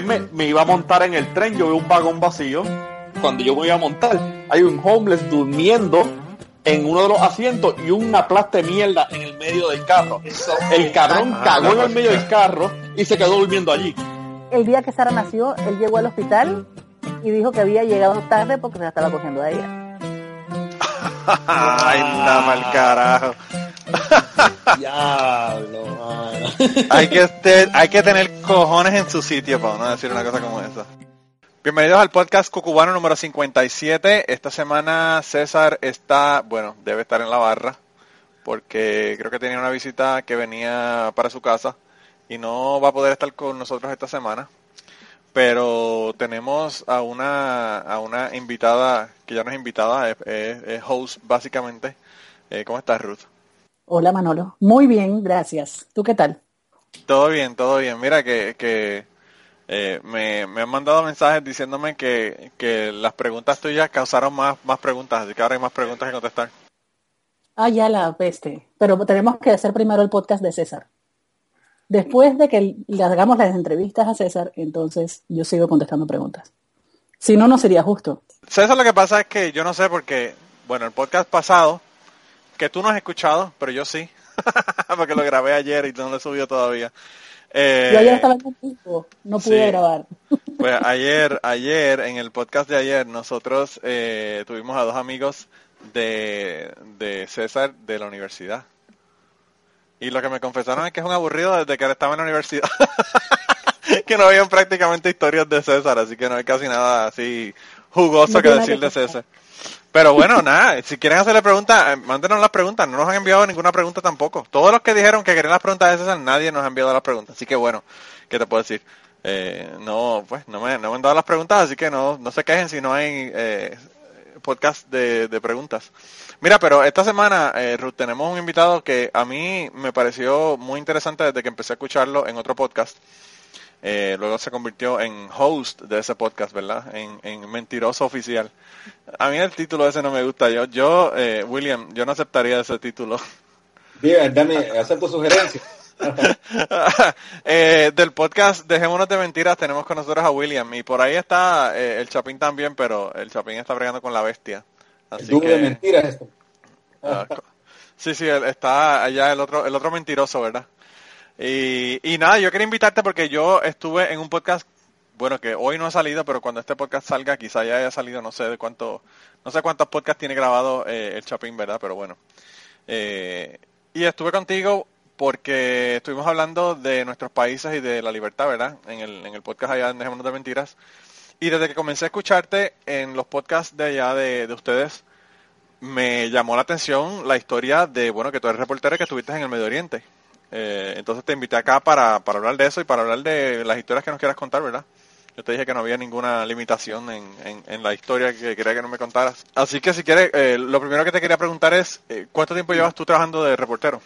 vez me, me iba a montar en el tren, yo veo un vagón vacío. Cuando yo me iba a montar, hay un homeless durmiendo en uno de los asientos y una plasta de mierda en el medio del carro. El cabrón cagó en el medio del carro y se quedó durmiendo allí. El día que Sara nació, él llegó al hospital y dijo que había llegado tarde porque se la estaba cogiendo a ella. Ay, nada mal carajo. Diablo, hay, que hay que tener cojones en su sitio para no decir una cosa como esa. Bienvenidos al podcast Cucubano número 57. Esta semana César está, bueno, debe estar en la barra porque creo que tenía una visita que venía para su casa y no va a poder estar con nosotros esta semana. Pero tenemos a una, a una invitada que ya no es invitada, es host básicamente. Eh, ¿Cómo estás, Ruth? Hola Manolo. Muy bien, gracias. ¿Tú qué tal? Todo bien, todo bien. Mira que, que eh, me, me han mandado mensajes diciéndome que, que las preguntas tuyas causaron más, más preguntas, así que ahora hay más preguntas que contestar. Ah, ya la peste. Pero tenemos que hacer primero el podcast de César. Después de que le hagamos las entrevistas a César, entonces yo sigo contestando preguntas. Si no, no sería justo. César, lo que pasa es que yo no sé porque, bueno, el podcast pasado, que tú no has escuchado, pero yo sí, porque lo grabé ayer y no lo he subido todavía. Eh, Yo ayer estaba en contigo, no pude sí. grabar. Pues ayer, ayer, en el podcast de ayer, nosotros eh, tuvimos a dos amigos de, de César de la universidad. Y lo que me confesaron es que es un aburrido desde que estaba en la universidad. que no habían prácticamente historias de César, así que no hay casi nada así jugoso No que decir de. César. Pero bueno, nada, si quieren hacerle preguntas, eh, mándenos las preguntas. No nos han enviado ninguna pregunta tampoco. Todos los que dijeron que querían las preguntas de César, nadie nos ha enviado las preguntas. Así que bueno, ¿qué te puedo decir? Eh, no, pues no me, no han dado las preguntas, así que no, no se quejen si no hay eh, podcast de, de preguntas. Mira, pero esta semana, eh, Ruth, tenemos un invitado que a mí me pareció muy interesante desde que empecé a escucharlo en otro podcast. Eh, luego se convirtió en host de ese podcast, ¿verdad? En, en mentiroso oficial. A mí el título ese no me gusta. Yo, yo eh, William, yo no aceptaría ese título. Diga, dame, acepto sugerencias. Eh, del podcast Dejémonos de Mentiras tenemos con nosotros a William y por ahí está eh, el Chapín también, pero el Chapín está bregando con la bestia. El Así de mentiras esto. ah, sí, sí, está allá el otro, el otro mentiroso, ¿verdad? Y, y nada, yo quería invitarte porque yo estuve en un podcast, bueno, que hoy no ha salido, pero cuando este podcast salga, quizá ya haya salido, no sé de cuánto, no sé cuántos podcasts tiene grabado eh, el Chapín, ¿verdad? Pero bueno. Eh, y estuve contigo porque estuvimos hablando de nuestros países y de la libertad, ¿verdad? En el, en el podcast allá en Dejémonos de Mentiras. Y desde que comencé a escucharte en los podcasts de allá de, de ustedes, me llamó la atención la historia de, bueno, que tú eres reportero que estuviste en el Medio Oriente. Eh, entonces te invité acá para, para hablar de eso y para hablar de las historias que nos quieras contar, ¿verdad? Yo te dije que no había ninguna limitación en, en, en la historia que quería que no me contaras. Así que si quieres, eh, lo primero que te quería preguntar es, eh, ¿cuánto tiempo llevas tú trabajando de reportero?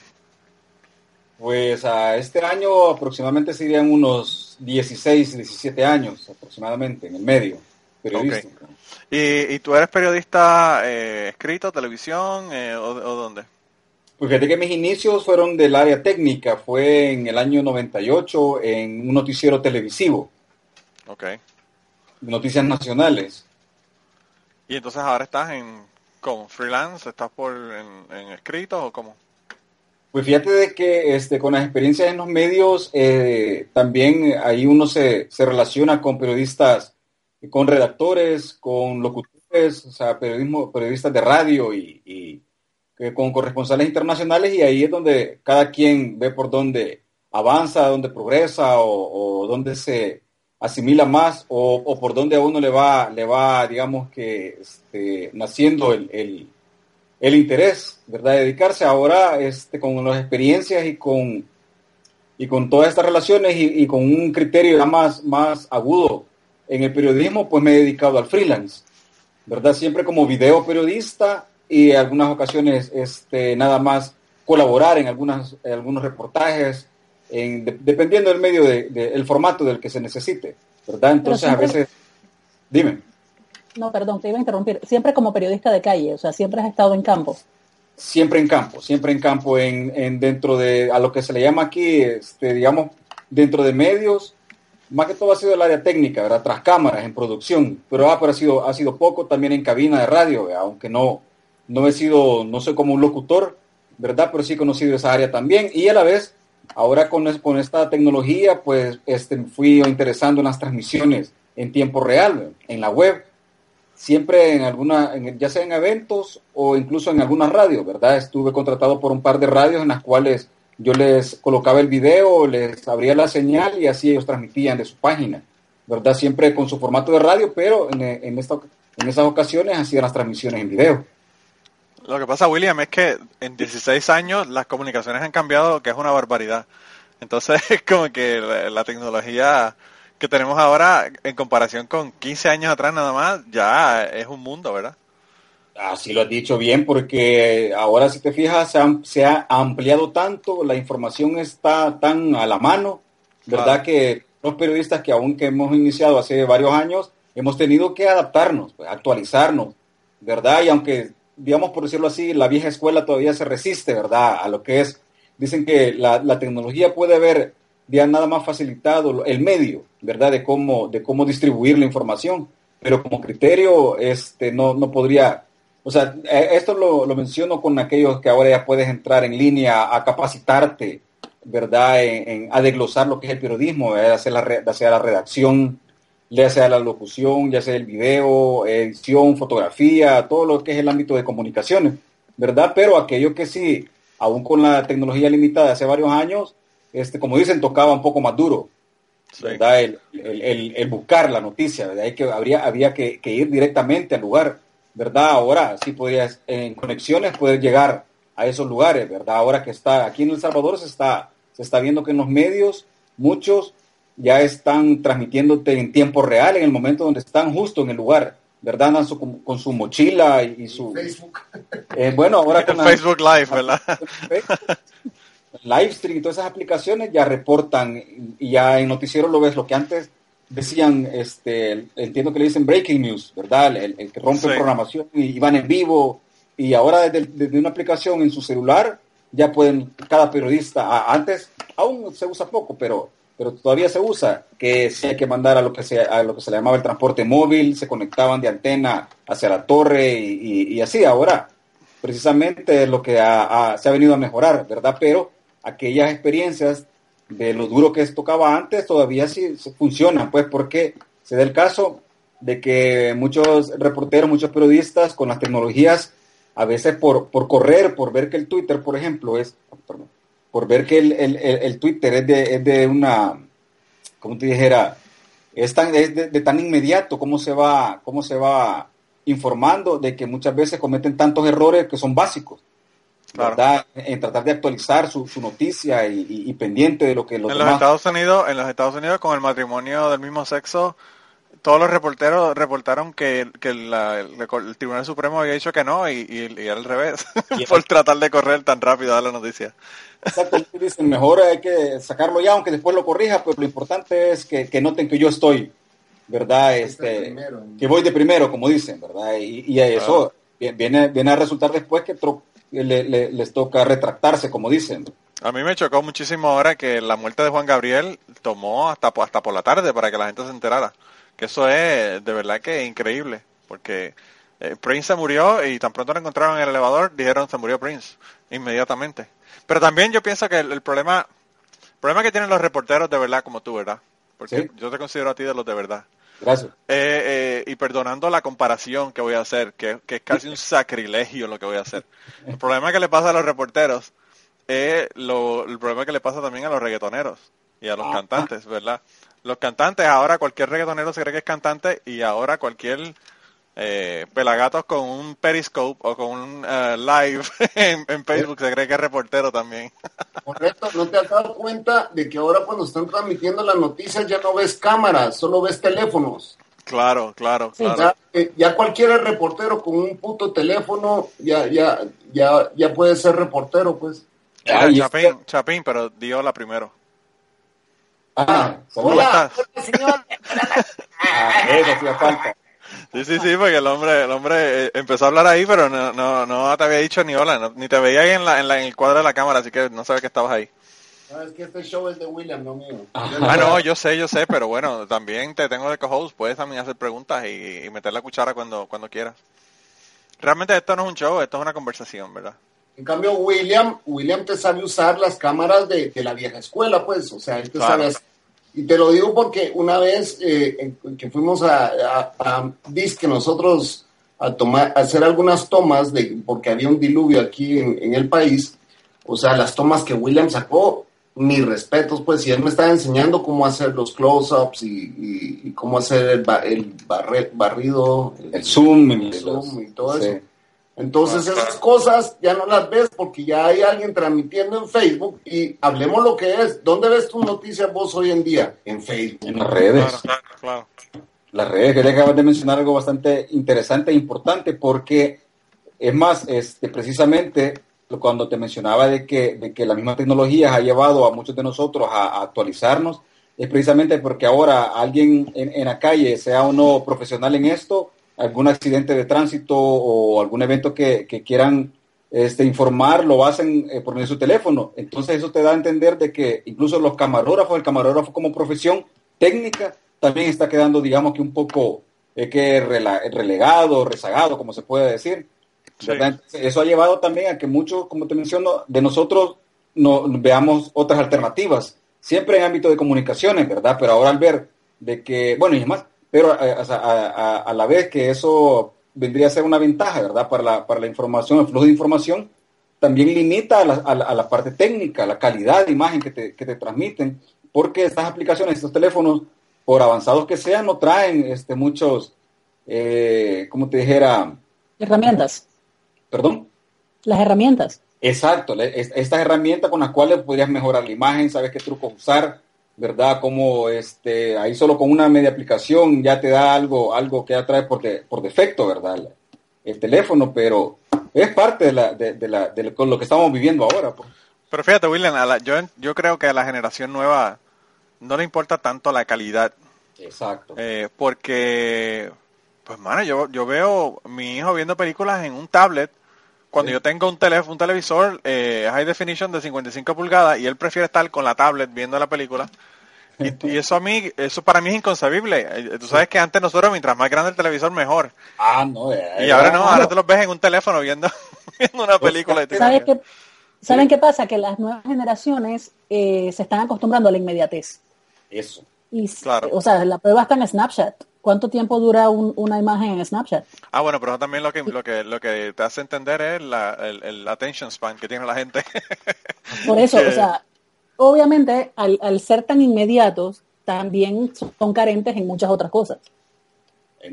Pues a este año aproximadamente serían unos 16, 17 años aproximadamente en el medio periodístico. ¿Y, y tú eres periodista eh, escrito, televisión eh, o, o dónde? Pues fíjate que mis inicios fueron del área técnica, fue en el año 98 en un noticiero televisivo, Ok. noticias nacionales. ¿Y entonces ahora estás en, como freelance? ¿Estás por en, en escrito o cómo? Pues fíjate de que este, con las experiencias en los medios, eh, también ahí uno se, se relaciona con periodistas, con redactores, con locutores, o sea, periodismo, periodistas de radio y, y, con corresponsales internacionales y ahí es donde cada quien ve por dónde avanza, dónde progresa o, dónde se asimila más o, por dónde a uno le va, le va digamos que este, naciendo el, el el interés, ¿verdad? De dedicarse ahora este, con las experiencias y con, y con todas estas relaciones y, y con un criterio más, más agudo en el periodismo, pues me he dedicado al freelance, ¿verdad? Siempre como video periodista y en algunas ocasiones este, nada más colaborar en, algunas, en algunos reportajes, en, de- dependiendo del medio, del de, el formato del que se necesite, ¿verdad? Entonces a veces, dime. No, perdón, te iba a interrumpir. Siempre como periodista de calle, o sea, siempre has estado en campo. siempre en campo, siempre en campo, en, en dentro de a lo que se le llama aquí, este, digamos, dentro de medios más que todo ha sido el área técnica, ¿verdad? Tras cámaras, en producción, pero ha, ha, sido, ha sido poco también en cabina de radio, aunque no, no he sido, no soy como un locutor, ¿verdad? Pero sí he conocido esa área también y a la vez, ahora con, con esta tecnología, pues este, fui interesando en las transmisiones en tiempo real, en la web, siempre en alguna, ya sea en eventos o incluso en alguna radio, ¿verdad? Estuve contratado por un par de radios en las cuales yo les colocaba el video, les abría la señal y así ellos transmitían de su página, ¿verdad? Siempre con su formato de radio, pero en, en, en esas ocasiones hacían las transmisiones en video. Lo que pasa, William, es que en 16 años las comunicaciones han cambiado, que es una barbaridad. Entonces, es como que la, la tecnología que tenemos ahora, en comparación con 15 años atrás nada más, ya es un mundo, ¿verdad? Así lo has dicho bien, porque ahora si te fijas, se ha, se ha ampliado tanto, la información está tan a la mano, ¿verdad? Claro. Que los periodistas que aún que hemos iniciado hace varios años, hemos tenido que adaptarnos, pues, actualizarnos, ¿verdad? Y aunque, digamos por decirlo así, la vieja escuela todavía se resiste, ¿verdad? A lo que es, dicen que la, la tecnología puede haber ya nada más facilitado el medio, ¿verdad? De cómo, de cómo distribuir la información, pero como criterio, este, no, no podría o sea, esto lo, lo, menciono con aquellos que ahora ya puedes entrar en línea a capacitarte, ¿verdad? En, en a desglosar lo que es el periodismo, ya sea, la, sea la redacción, ya sea la locución, ya sea el video, edición, fotografía, todo lo que es el ámbito de comunicaciones, ¿verdad? Pero aquellos que sí, aún con la tecnología limitada hace varios años, este, como dicen, tocaba un poco más duro, ¿verdad? El, el, el, el, buscar la noticia, ¿verdad? Hay que, habría, había que, que ir directamente al lugar ¿verdad? Ahora sí podrías, en conexiones, poder llegar a esos lugares, ¿verdad? Ahora que está aquí en El Salvador se está, se está viendo que en los medios muchos ya están transmitiéndote en tiempo real, en el momento donde están justo en el lugar, ¿verdad? Andan su, con su mochila y, y su... Facebook. Eh, bueno, ahora con el Facebook Live, ¿verdad? Livestream y todas esas aplicaciones ya reportan y ya en noticiero lo ves lo que antes decían, este, entiendo que le dicen breaking news, ¿verdad? El, el que rompe sí. programación y, y, van en vivo. Y ahora desde, desde, una aplicación en su celular ya pueden, cada periodista, antes aún se usa poco, pero, pero todavía se usa, que si hay que mandar a lo que, se, a lo que se le llamaba el transporte móvil, se conectaban de antena hacia la torre y, así. Ahora, precisamente lo que se ha venido a mejorar, ¿verdad? Pero aquellas experiencias de lo duro que tocaba antes, todavía sí, funcionan, pues porque se da el caso de que muchos reporteros, muchos periodistas con las tecnologías, a veces por, por correr, por ver que el Twitter, por ejemplo, es, por ver que el, el, el Twitter es de, es de, una, como te dijera, es, tan, es de, de, tan inmediato, cómo se va, cómo se va informando de que muchas veces cometen tantos errores que son básicos. Claro. En tratar de actualizar su, su noticia y, y, y, pendiente de lo que los en demás... los Estados Unidos, en los Estados Unidos con el matrimonio del mismo sexo, todos los reporteros reportaron que, que la, el, el, Tribunal Supremo había dicho que no y, y, y era al revés, por tratar de correr tan rápido a la noticia. Exacto, dicen, mejor hay que sacarlo ya, aunque después lo corrija, pero lo importante es que, que noten que yo estoy, ¿verdad? Este, primero, que voy de primero, como dicen, ¿verdad? Y, y eso claro. viene, viene a resultar después que le, le, les toca retractarse, como dicen. A mí me chocó muchísimo ahora que la muerte de Juan Gabriel tomó hasta, hasta por la tarde para que la gente se enterara. Que eso es de verdad que increíble, porque eh, Prince se murió y tan pronto lo encontraron en el elevador, dijeron se murió Prince, inmediatamente. Pero también yo pienso que el, el problema, el problema que tienen los reporteros de verdad como tú, ¿verdad? Porque ¿Sí? yo te considero a ti de los de verdad. Gracias. Eh, eh, y perdonando la comparación que voy a hacer, que, que, es casi un sacrilegio lo que voy a hacer. El problema que le pasa a los reporteros es lo, el problema que le pasa también a los reggaetoneros y a los ah, cantantes, ¿verdad? Los cantantes, ahora cualquier reggaetonero se cree que es cantante y ahora cualquier eh, pelagatos con un periscope o con un uh, live en, en, Facebook se cree que es reportero también. Correcto, ¿no te has dado cuenta de que ahora cuando están transmitiendo las noticias ya no ves cámaras, solo ves teléfonos? Claro, claro, claro. Ya, eh, ya, cualquier reportero con un puto teléfono ya, ya, ya, ya puede ser reportero, pues. Chapín. Chapín, pero dio la primero. Ah, ¿cómo hola, estás? Ah, eso hacía falta. Sí, sí, sí, porque el hombre, el hombre eh, empezó a hablar ahí, pero no, no, no te había dicho ni hola, no, ni te veía ahí en, la, en, la, en el cuadro de la cámara, así que no sabes que estabas ahí. Sabes que este show es de William, no mío. Ah, no, yo sé, yo sé, pero bueno, también te tengo de co-host, puedes también hacer preguntas y, y, meter la cuchara cuando, cuando quieras. Realmente esto no es un show, esto es una conversación, ¿verdad? En cambio, William, William te sabe usar las cámaras de, de la vieja escuela, pues, o sea, él te claro. sabe Y te lo digo porque una vez eh, que fuimos a, a, a que nosotros a tomar, a hacer algunas tomas de, porque había un diluvio aquí en, en el país, o sea, las tomas que William sacó, mis respetos, pues, y él me estaba enseñando cómo hacer los close-ups y, y, y, cómo hacer el, ba el barre barrido, el, el zoom, el zoom y todo sí. eso. Entonces esas cosas ya no las ves porque ya hay alguien transmitiendo en Facebook y hablemos lo que es. ¿Dónde ves tus noticias vos hoy en día? En Facebook. En las redes. Claro, claro. Las redes, que acabas de mencionar algo bastante interesante e importante porque es más, este, precisamente cuando te mencionaba de que, de que la misma tecnología ha llevado a muchos de nosotros a, a actualizarnos, es precisamente porque ahora alguien en, en la calle, sea uno profesional en esto, algún accidente de tránsito o algún evento que, que quieran este, informar, lo hacen eh, por medio de su teléfono. Entonces eso te da a entender de que incluso los camarógrafos, el camarógrafo como profesión técnica, también está quedando, digamos que un poco eh, que relegado, rezagado, como se puede decir. Sí. Eso ha llevado también a que muchos, como te menciono, de nosotros no, veamos otras alternativas, siempre en ámbito de comunicaciones, ¿verdad? Pero ahora al ver de que, bueno, y es más, pero a, a, a, a, la vez que eso vendría a ser una ventaja, ¿verdad? Para la, para la información, el flujo de información, también limita a la, a la, parte técnica, la calidad de imagen que te, que te, transmiten, porque estas aplicaciones, estos teléfonos, por avanzados que sean, no traen este, muchos, eh, como te dijera... Herramientas. ¿Perdón? Las herramientas. Exacto, estas herramientas con las cuales podrías mejorar la imagen, sabes qué trucos usar, ¿verdad? Como este, ahí solo con una media aplicación ya te da algo, algo que ya trae por, de, por defecto, ¿verdad? El, el, teléfono, pero es parte de, la, de, de, la, de lo que estamos viviendo ahora. Pues. Pero fíjate, William, la, yo, yo creo que a la generación nueva no le importa tanto la calidad. Exacto. Eh, porque, pues, mano, yo, yo veo mi hijo viendo películas en un tablet cuando sí. yo tengo un teléfono, un televisor eh, high definition de 55 pulgadas y él prefiere estar con la tablet viendo la película. Y, y, eso a mí, eso para mí es inconcebible. Eh, Tú sabes que antes nosotros, mientras más grande el televisor, mejor. Ah, no. Eh, y ahora no, ahora te los ves en un teléfono viendo, viendo una película. ¿Sabes qué, ¿Saben qué pasa? Que las nuevas generaciones eh, se están acostumbrando a la inmediatez. Eso. Y, claro. O sea, la prueba está en Snapchat. ¿Cuánto tiempo dura un, una imagen en Snapchat? Ah, bueno, pero también lo que, lo que, lo que te hace entender es la, el, el attention span que tiene la gente. Por eso, que... o sea, obviamente al, al, ser tan inmediatos, también son carentes en muchas otras cosas.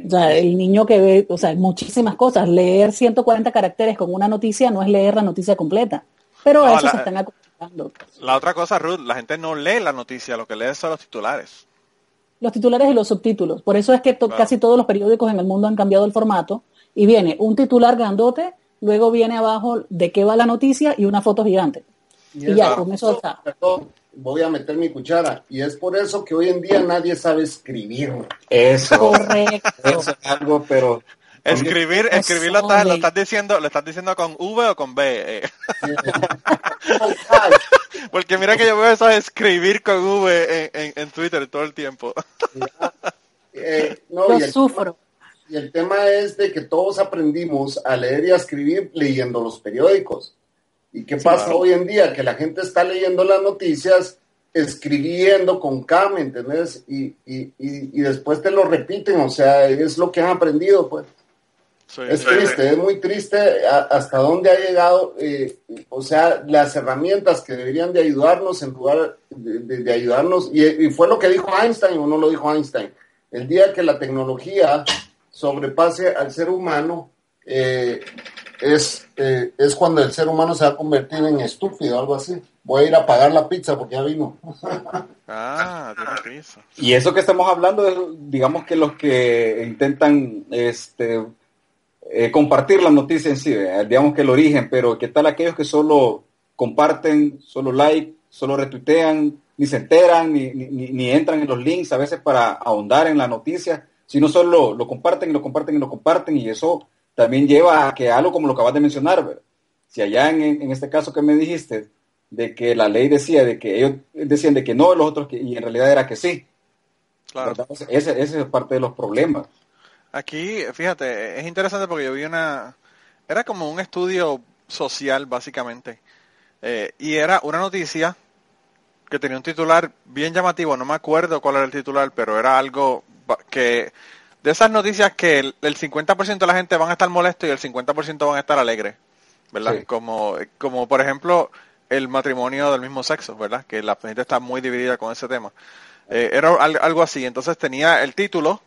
O sea, el niño que ve, o sea, muchísimas cosas. Leer 140 caracteres con una noticia no es leer la noticia completa. Pero no, a eso la, se están acostumbrando. La otra cosa, Ruth, la gente no lee la noticia, lo que lee son los titulares los titulares y los subtítulos. Por eso es que to casi todos los periódicos en el mundo han cambiado el formato y viene un titular grandote, luego viene abajo de qué va la noticia y una foto gigante. Y, y ya, con eso está. Perdón, voy a meter mi cuchara. Y es por eso que hoy en día nadie sabe escribir. Eso. Correcto. Eso es algo, pero Escribir, escribir lo estás, lo estás diciendo, lo estás diciendo con V o con B. Eh. Porque mira que yo veo eso de escribir con V en, en, en Twitter todo el tiempo. eh, no, Yo y el, sufro. Y el tema es de que todos aprendimos a leer y a escribir leyendo los periódicos. ¿Y qué pasa claro. hoy en día? Que la gente está leyendo las noticias, escribiendo con K, ¿me entendés? Y, y, y, y después te lo repiten, o sea, es lo que han aprendido, pues. Sí, es sí, triste, sí. es muy triste hasta dónde ha llegado, eh, o sea, las herramientas que deberían de ayudarnos en lugar de, de, de ayudarnos, y, y, fue lo que dijo Einstein o no lo dijo Einstein, el día que la tecnología sobrepase al ser humano, eh, es, eh, es cuando el ser humano se va a convertir en estúpido, algo así. Voy a ir a pagar la pizza porque ya vino. ah, pizza. Y eso que estamos hablando es, digamos que los que intentan, este, eh, compartir la noticia en sí, eh, digamos que el origen, pero ¿qué tal aquellos que solo comparten, solo like, solo retuitean, ni se enteran, ni, ni, ni, entran en los links a veces para ahondar en la noticia, sino solo lo comparten y lo comparten y lo comparten y eso también lleva a que algo como lo acabas de mencionar, ¿verdad? si allá en, en, este caso que me dijiste, de que la ley decía de que ellos decían de que no, los otros que, y en realidad era que sí. Claro. Ese, ese es parte de los problemas. Aquí, fíjate, es interesante porque yo vi una, era como un estudio social básicamente, eh, y era una noticia que tenía un titular bien llamativo, no me acuerdo cuál era el titular, pero era algo que, de esas noticias que el, 50% de la gente van a estar molestos y el 50% van a estar alegres, ¿verdad? Como, como por ejemplo el matrimonio del mismo sexo, ¿verdad? Que la gente está muy dividida con ese tema. Eh, era algo así, entonces tenía el título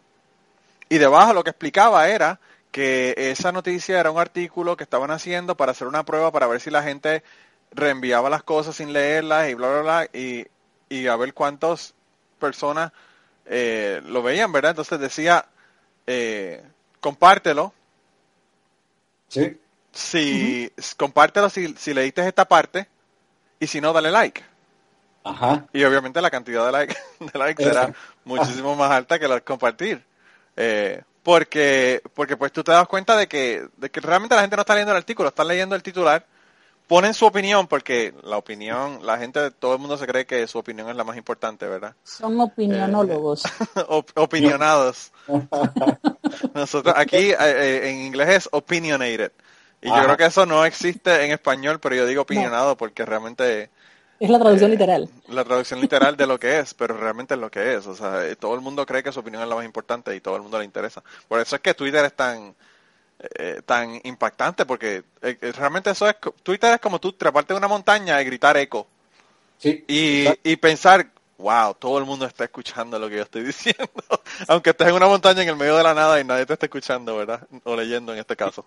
y debajo lo que explicaba era que esa noticia era un artículo que estaban haciendo para hacer una prueba para ver si la gente reenviaba las cosas sin leerlas y bla, bla, bla, y, y a ver cuántas personas eh, lo veían, ¿verdad? Entonces decía, eh, compártelo. Sí. Si, compártelo si, si leíste esta parte y si no, dale like. Ajá. Y obviamente la cantidad de likes de like será muchísimo más alta que la de compartir. Eh, porque, porque pues tú te das cuenta de que, de que realmente la gente no está leyendo el artículo, está leyendo el titular, ponen su opinión, porque la opinión, la gente, todo el mundo se cree que su opinión es la más importante, ¿verdad? Son opinionólogos. Eh, opinionados. Nosotros aquí eh, en inglés es opinionated. Y yo creo que eso no existe en español, pero yo digo opinionado porque realmente... Es la traducción eh, literal. La traducción literal de lo que es, pero realmente es lo que es. O sea, eh, todo el mundo cree que su opinión es la más importante y todo el mundo le interesa. Por eso es que Twitter es tan, eh, tan impactante, porque realmente eso es... Twitter es como tú treparte de una montaña y gritar eco. Sí, y, y pensar, wow, todo el mundo está escuchando lo que yo estoy diciendo. Aunque estés en una montaña en el medio de la nada y nadie te está escuchando, ¿verdad? O leyendo en este caso.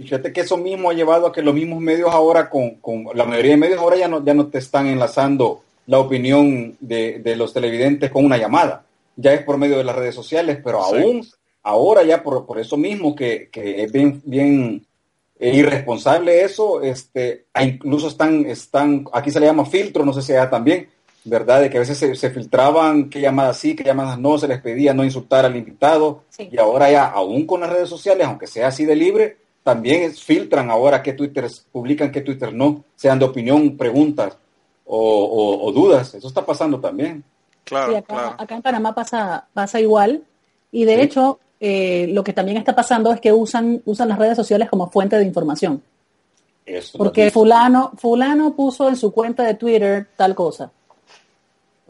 Y fíjate que eso mismo ha llevado a que los mismos medios ahora, con, con la mayoría de medios ahora ya no, ya no te están enlazando la opinión de, de, los televidentes con una llamada. Ya es por medio de las redes sociales, pero aún ahora ya por, por eso mismo que, que, es bien, bien eh, irresponsable eso, este, incluso están, están, aquí se le llama filtro, no sé si allá también, ¿verdad? De que a veces se, se, filtraban qué llamadas sí, qué llamadas no, se les pedía no insultar al invitado. Y ahora ya, aún con las redes sociales, aunque sea así de libre, también filtran ahora qué Twitter publican, qué Twitter no, sean de opinión, preguntas o, dudas. Eso está pasando también. Claro, acá, en Panamá pasa, pasa igual. Y de hecho, eh, lo que también está pasando es que usan, usan las redes sociales como fuente de información. Porque fulano, fulano puso en su cuenta de Twitter tal cosa.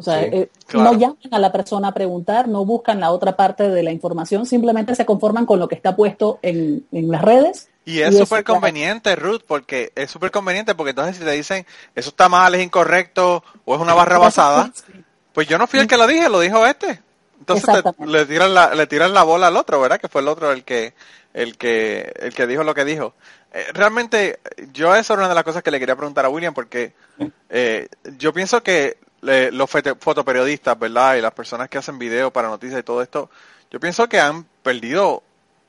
O sea, eh, no llaman a la persona a preguntar, no buscan la otra parte de la información, simplemente se conforman con lo que está puesto en, las redes. Y es súper conveniente, Ruth, porque es súper conveniente, porque entonces si te dicen, eso está mal, es incorrecto, o es una barra basada, pues yo no fui el que lo dije, lo dijo este. Entonces le tiran la, le tiran la bola al otro, ¿verdad? Que fue el otro el que, el que, el que dijo lo que dijo. Eh, realmente, yo eso era una de las cosas que le quería preguntar a William, porque eh, yo pienso que los fotoperiodistas, ¿verdad? Y las personas que hacen videos para noticias y todo esto, yo pienso que han perdido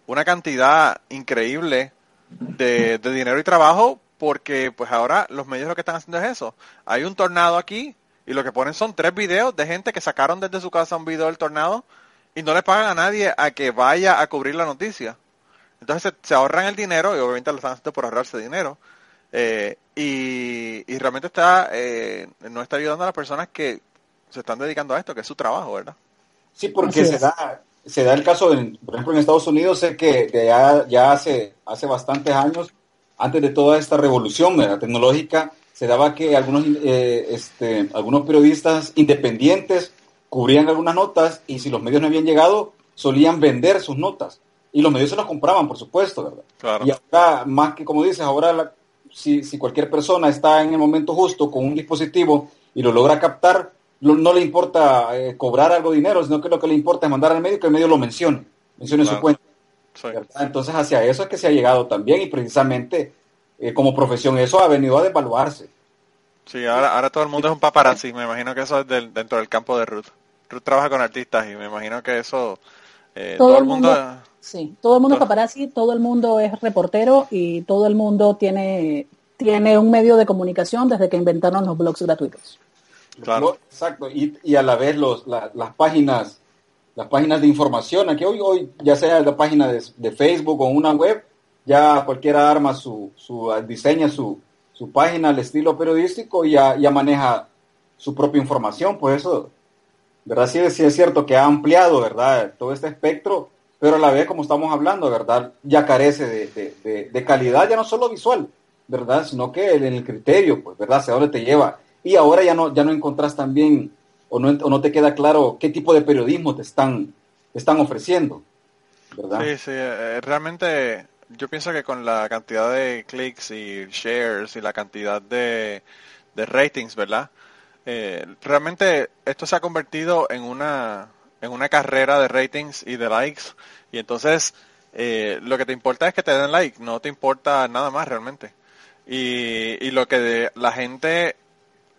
una cantidad increíble de, dinero y trabajo porque pues ahora los medios lo que están haciendo es eso. Hay un tornado aquí y lo que ponen son tres videos de gente que sacaron desde su casa un video del tornado y no le pagan a nadie a que vaya a cubrir la noticia. Entonces se, se ahorran el dinero y obviamente lo están haciendo por ahorrarse dinero. Eh, y, realmente está eh, no está ayudando a las personas que se están dedicando a esto, que es su trabajo, ¿verdad? Sí, porque se da, se da el caso, de, por ejemplo, en Estados Unidos, sé que ya, ya hace, hace bastantes años, antes de toda esta revolución tecnológica, se daba que algunos, eh, este, algunos periodistas independientes cubrían algunas notas y si los medios no habían llegado, solían vender sus notas. Y los medios se las compraban, por supuesto, ¿verdad? Y ahora, más que como dices, ahora la, si, si cualquier persona está en el momento justo con un dispositivo y lo logra captar, no le importa eh, cobrar algo de dinero, sino que lo que le importa es mandar al medio que el medio lo mencione, mencione su cuenta. Entonces hacia eso es que se ha llegado también y precisamente eh, como profesión eso ha venido a devaluarse. Sí, ahora, ahora todo el mundo es un paparazzi, me imagino que eso es dentro del campo de Ruth. Ruth trabaja con artistas y me imagino que eso eh, todo, el mundo Sí, todo el mundo es paparazzi, todo el mundo es reportero y todo el mundo tiene, tiene un medio de comunicación desde que inventaron los blogs gratuitos. Claro. exacto, y, y, a la vez los, las páginas las páginas de información, aquí hoy, hoy ya sea la página de, Facebook o una web, ya cualquiera arma su, su diseña su, su página al estilo periodístico y ya, ya maneja su propia información. Por eso, ¿verdad? Sí, sí es cierto que ha ampliado, ¿verdad? Todo este espectro, pero a la vez, como estamos hablando, ¿verdad? Ya carece de, de, calidad, ya no solo visual, ¿verdad? Sino que en el criterio, pues, ¿verdad? Hacia dónde te lleva. Y ahora ya no, ya no encontrás también, o no, o no te queda claro qué tipo de periodismo te están, te están ofreciendo, ¿verdad? Sí, sí, eh, realmente yo pienso que con la cantidad de clics y shares y la cantidad de, de ratings, ¿verdad? Eh, realmente esto se ha convertido en una, en una carrera de ratings y de likes y entonces eh, lo que te importa es que te den like, no te importa nada más realmente. Y, y lo que la gente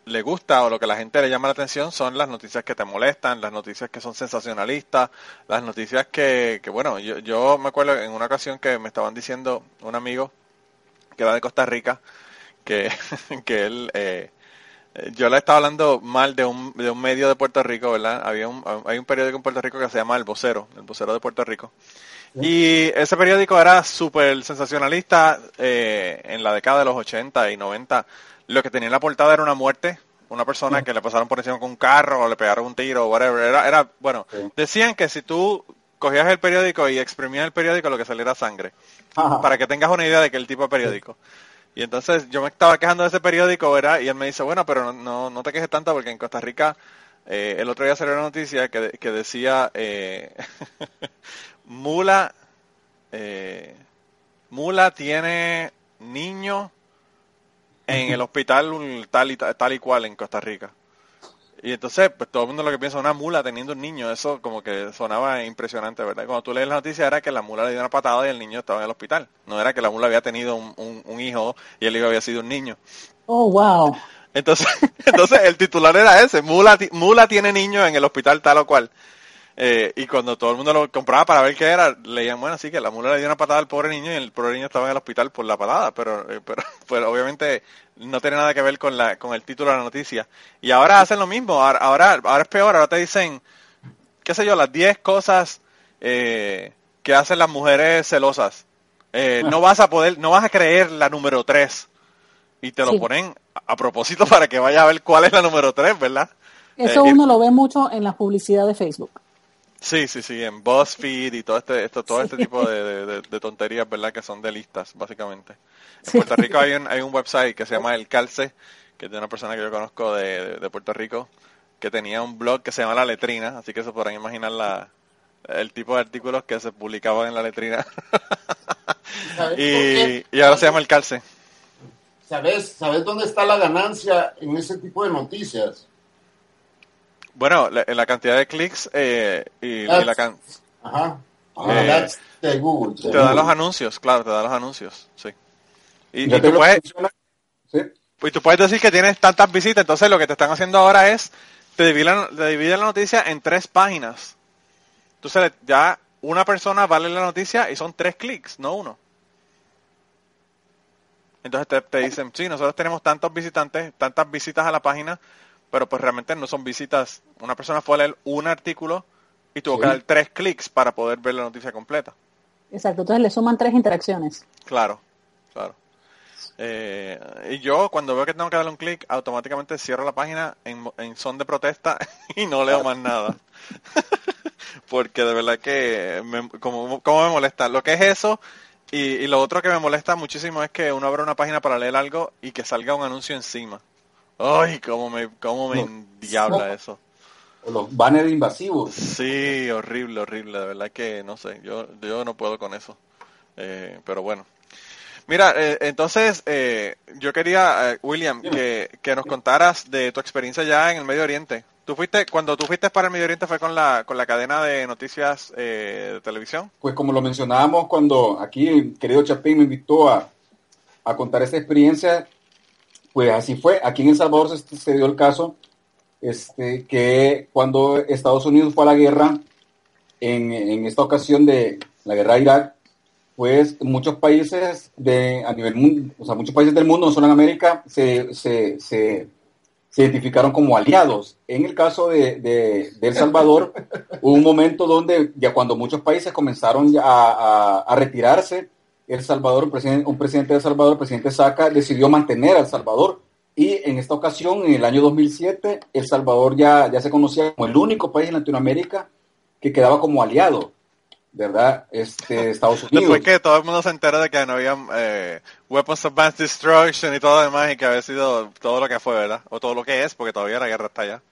le gusta o lo que la gente le llama la atención son las noticias que te molestan, las noticias que son sensacionalistas, las noticias que, que bueno, yo, yo me acuerdo en una ocasión que me estaban diciendo un amigo que era de Costa Rica, que, que él, eh, yo le estaba hablando mal de un, de un medio de Puerto Rico, ¿verdad? Había un, hay un periódico en Puerto Rico que se llama El Vocero, El Vocero de Puerto Rico. Y ese periódico era súper sensacionalista eh, en la década de los 80 y 90. Lo que tenía en la portada era una muerte, una persona que le pasaron por encima con un carro o le pegaron un tiro o whatever. Era, era bueno, decían que si tú cogías el periódico y exprimías el periódico, lo que saliera sangre. Para que tengas una idea de el tipo de periódico. Y entonces yo me estaba quejando de ese periódico, ¿verdad? Y él me dice, bueno, pero no, no te quejes tanto porque en Costa Rica eh, el otro día salió una noticia que, que decía eh, Mula eh, Mula tiene niño en el hospital tal y tal y cual en Costa Rica. Y entonces, pues todo el mundo lo que piensa una mula teniendo un niño, eso como que sonaba impresionante, ¿verdad? Cuando tú lees la noticia era que la mula le dio una patada y el niño estaba en el hospital. No era que la mula había tenido un, hijo y el hijo había sido un niño. Oh, wow. Entonces, entonces el titular era ese, mula, mula tiene niño en el hospital tal o cual. Eh, y cuando todo el mundo lo compraba para ver qué era, leían, bueno, sí que la mula le dio una patada al pobre niño y el pobre niño estaba en el hospital por la patada, pero, eh, pero pues obviamente no tiene nada que ver con, la, con el título de la noticia. Y ahora hacen lo mismo, ahora, ahora, es peor, ahora te dicen, qué sé yo, las 10 cosas eh, que hacen las mujeres celosas. no vas a poder, no vas a creer la número 3. Y te lo ponen a, propósito para que vaya a ver cuál es la número 3, ¿verdad? Eso uno lo ve mucho en la publicidad de Facebook. Sí, sí, sí, en BuzzFeed y todo este, esto, todo este tipo de, tonterías, ¿verdad? Que son de listas, básicamente. En Puerto Rico hay un, hay un website que se llama El Calce, que es de una persona que yo conozco de, Puerto Rico, que tenía un blog que se llama La Letrina, así que se podrán imaginar la, el tipo de artículos que se publicaban en La Letrina. y, y ahora se llama El Calce. ¿Sabes, ¿Sabes dónde está la ganancia en ese tipo de noticias? Bueno, la, la cantidad de clics eh, y, la can... Ajá. Eh, de Google. Te da los anuncios, claro, te da los anuncios, sí. Y, tú puedes, y tú puedes decir que tienes tantas visitas, entonces lo que te están haciendo ahora es, te dividen, te dividen la noticia en tres páginas. Entonces ya una persona vale la noticia y son tres clics, no uno. Entonces te, te dicen, sí, nosotros tenemos tantos visitantes, tantas visitas a la página, pero pues realmente no son visitas. Una persona fue a leer un artículo y tuvo que dar tres clics para poder ver la noticia completa. Exacto, entonces le suman tres interacciones. Claro, claro. Eh, y yo cuando veo que tengo que darle un clic, automáticamente cierro la página en, son de protesta y no leo más nada. Porque de verdad que me, como, como me molesta. Lo que es eso y, y lo otro que me molesta muchísimo es que uno abre una página para leer algo y que salga un anuncio encima. Ay, cómo me, cómo me endiabla eso. Los banners invasivos. Sí, horrible, horrible, de verdad que no sé, yo, yo no puedo con eso. Eh, pero bueno. Mira, eh, entonces eh, yo quería, William, que, que, nos contaras de tu experiencia ya en el Medio Oriente. ¿Tú fuiste, cuando tú fuiste para el Medio Oriente fue con la, con la cadena de noticias de televisión? Pues como lo mencionábamos cuando aquí querido Chapín me invitó a, a contar esta experiencia, pues así fue. Aquí en El Salvador se, dio el caso este, que cuando Estados Unidos fue a la guerra, en, esta ocasión de la guerra de Irak, pues muchos países de, a nivel mundo, o sea, muchos países del mundo, no solo en América, se, se, se, identificaron como aliados. En el caso de, de, El Salvador, hubo un momento donde ya cuando muchos países comenzaron a, a, a retirarse El Salvador, un presidente, de El Salvador, el presidente Saca, decidió mantener a El Salvador y en esta ocasión, en el año 2007, El Salvador ya, ya se conocía como el único país en Latinoamérica que quedaba como aliado, ¿verdad? Este, Estados Unidos. Después que todo el mundo se entera de que no había eh, weapons of mass destruction y todo lo demás y que había sido todo lo que fue, ¿verdad? O todo lo que es, porque todavía la guerra está allá.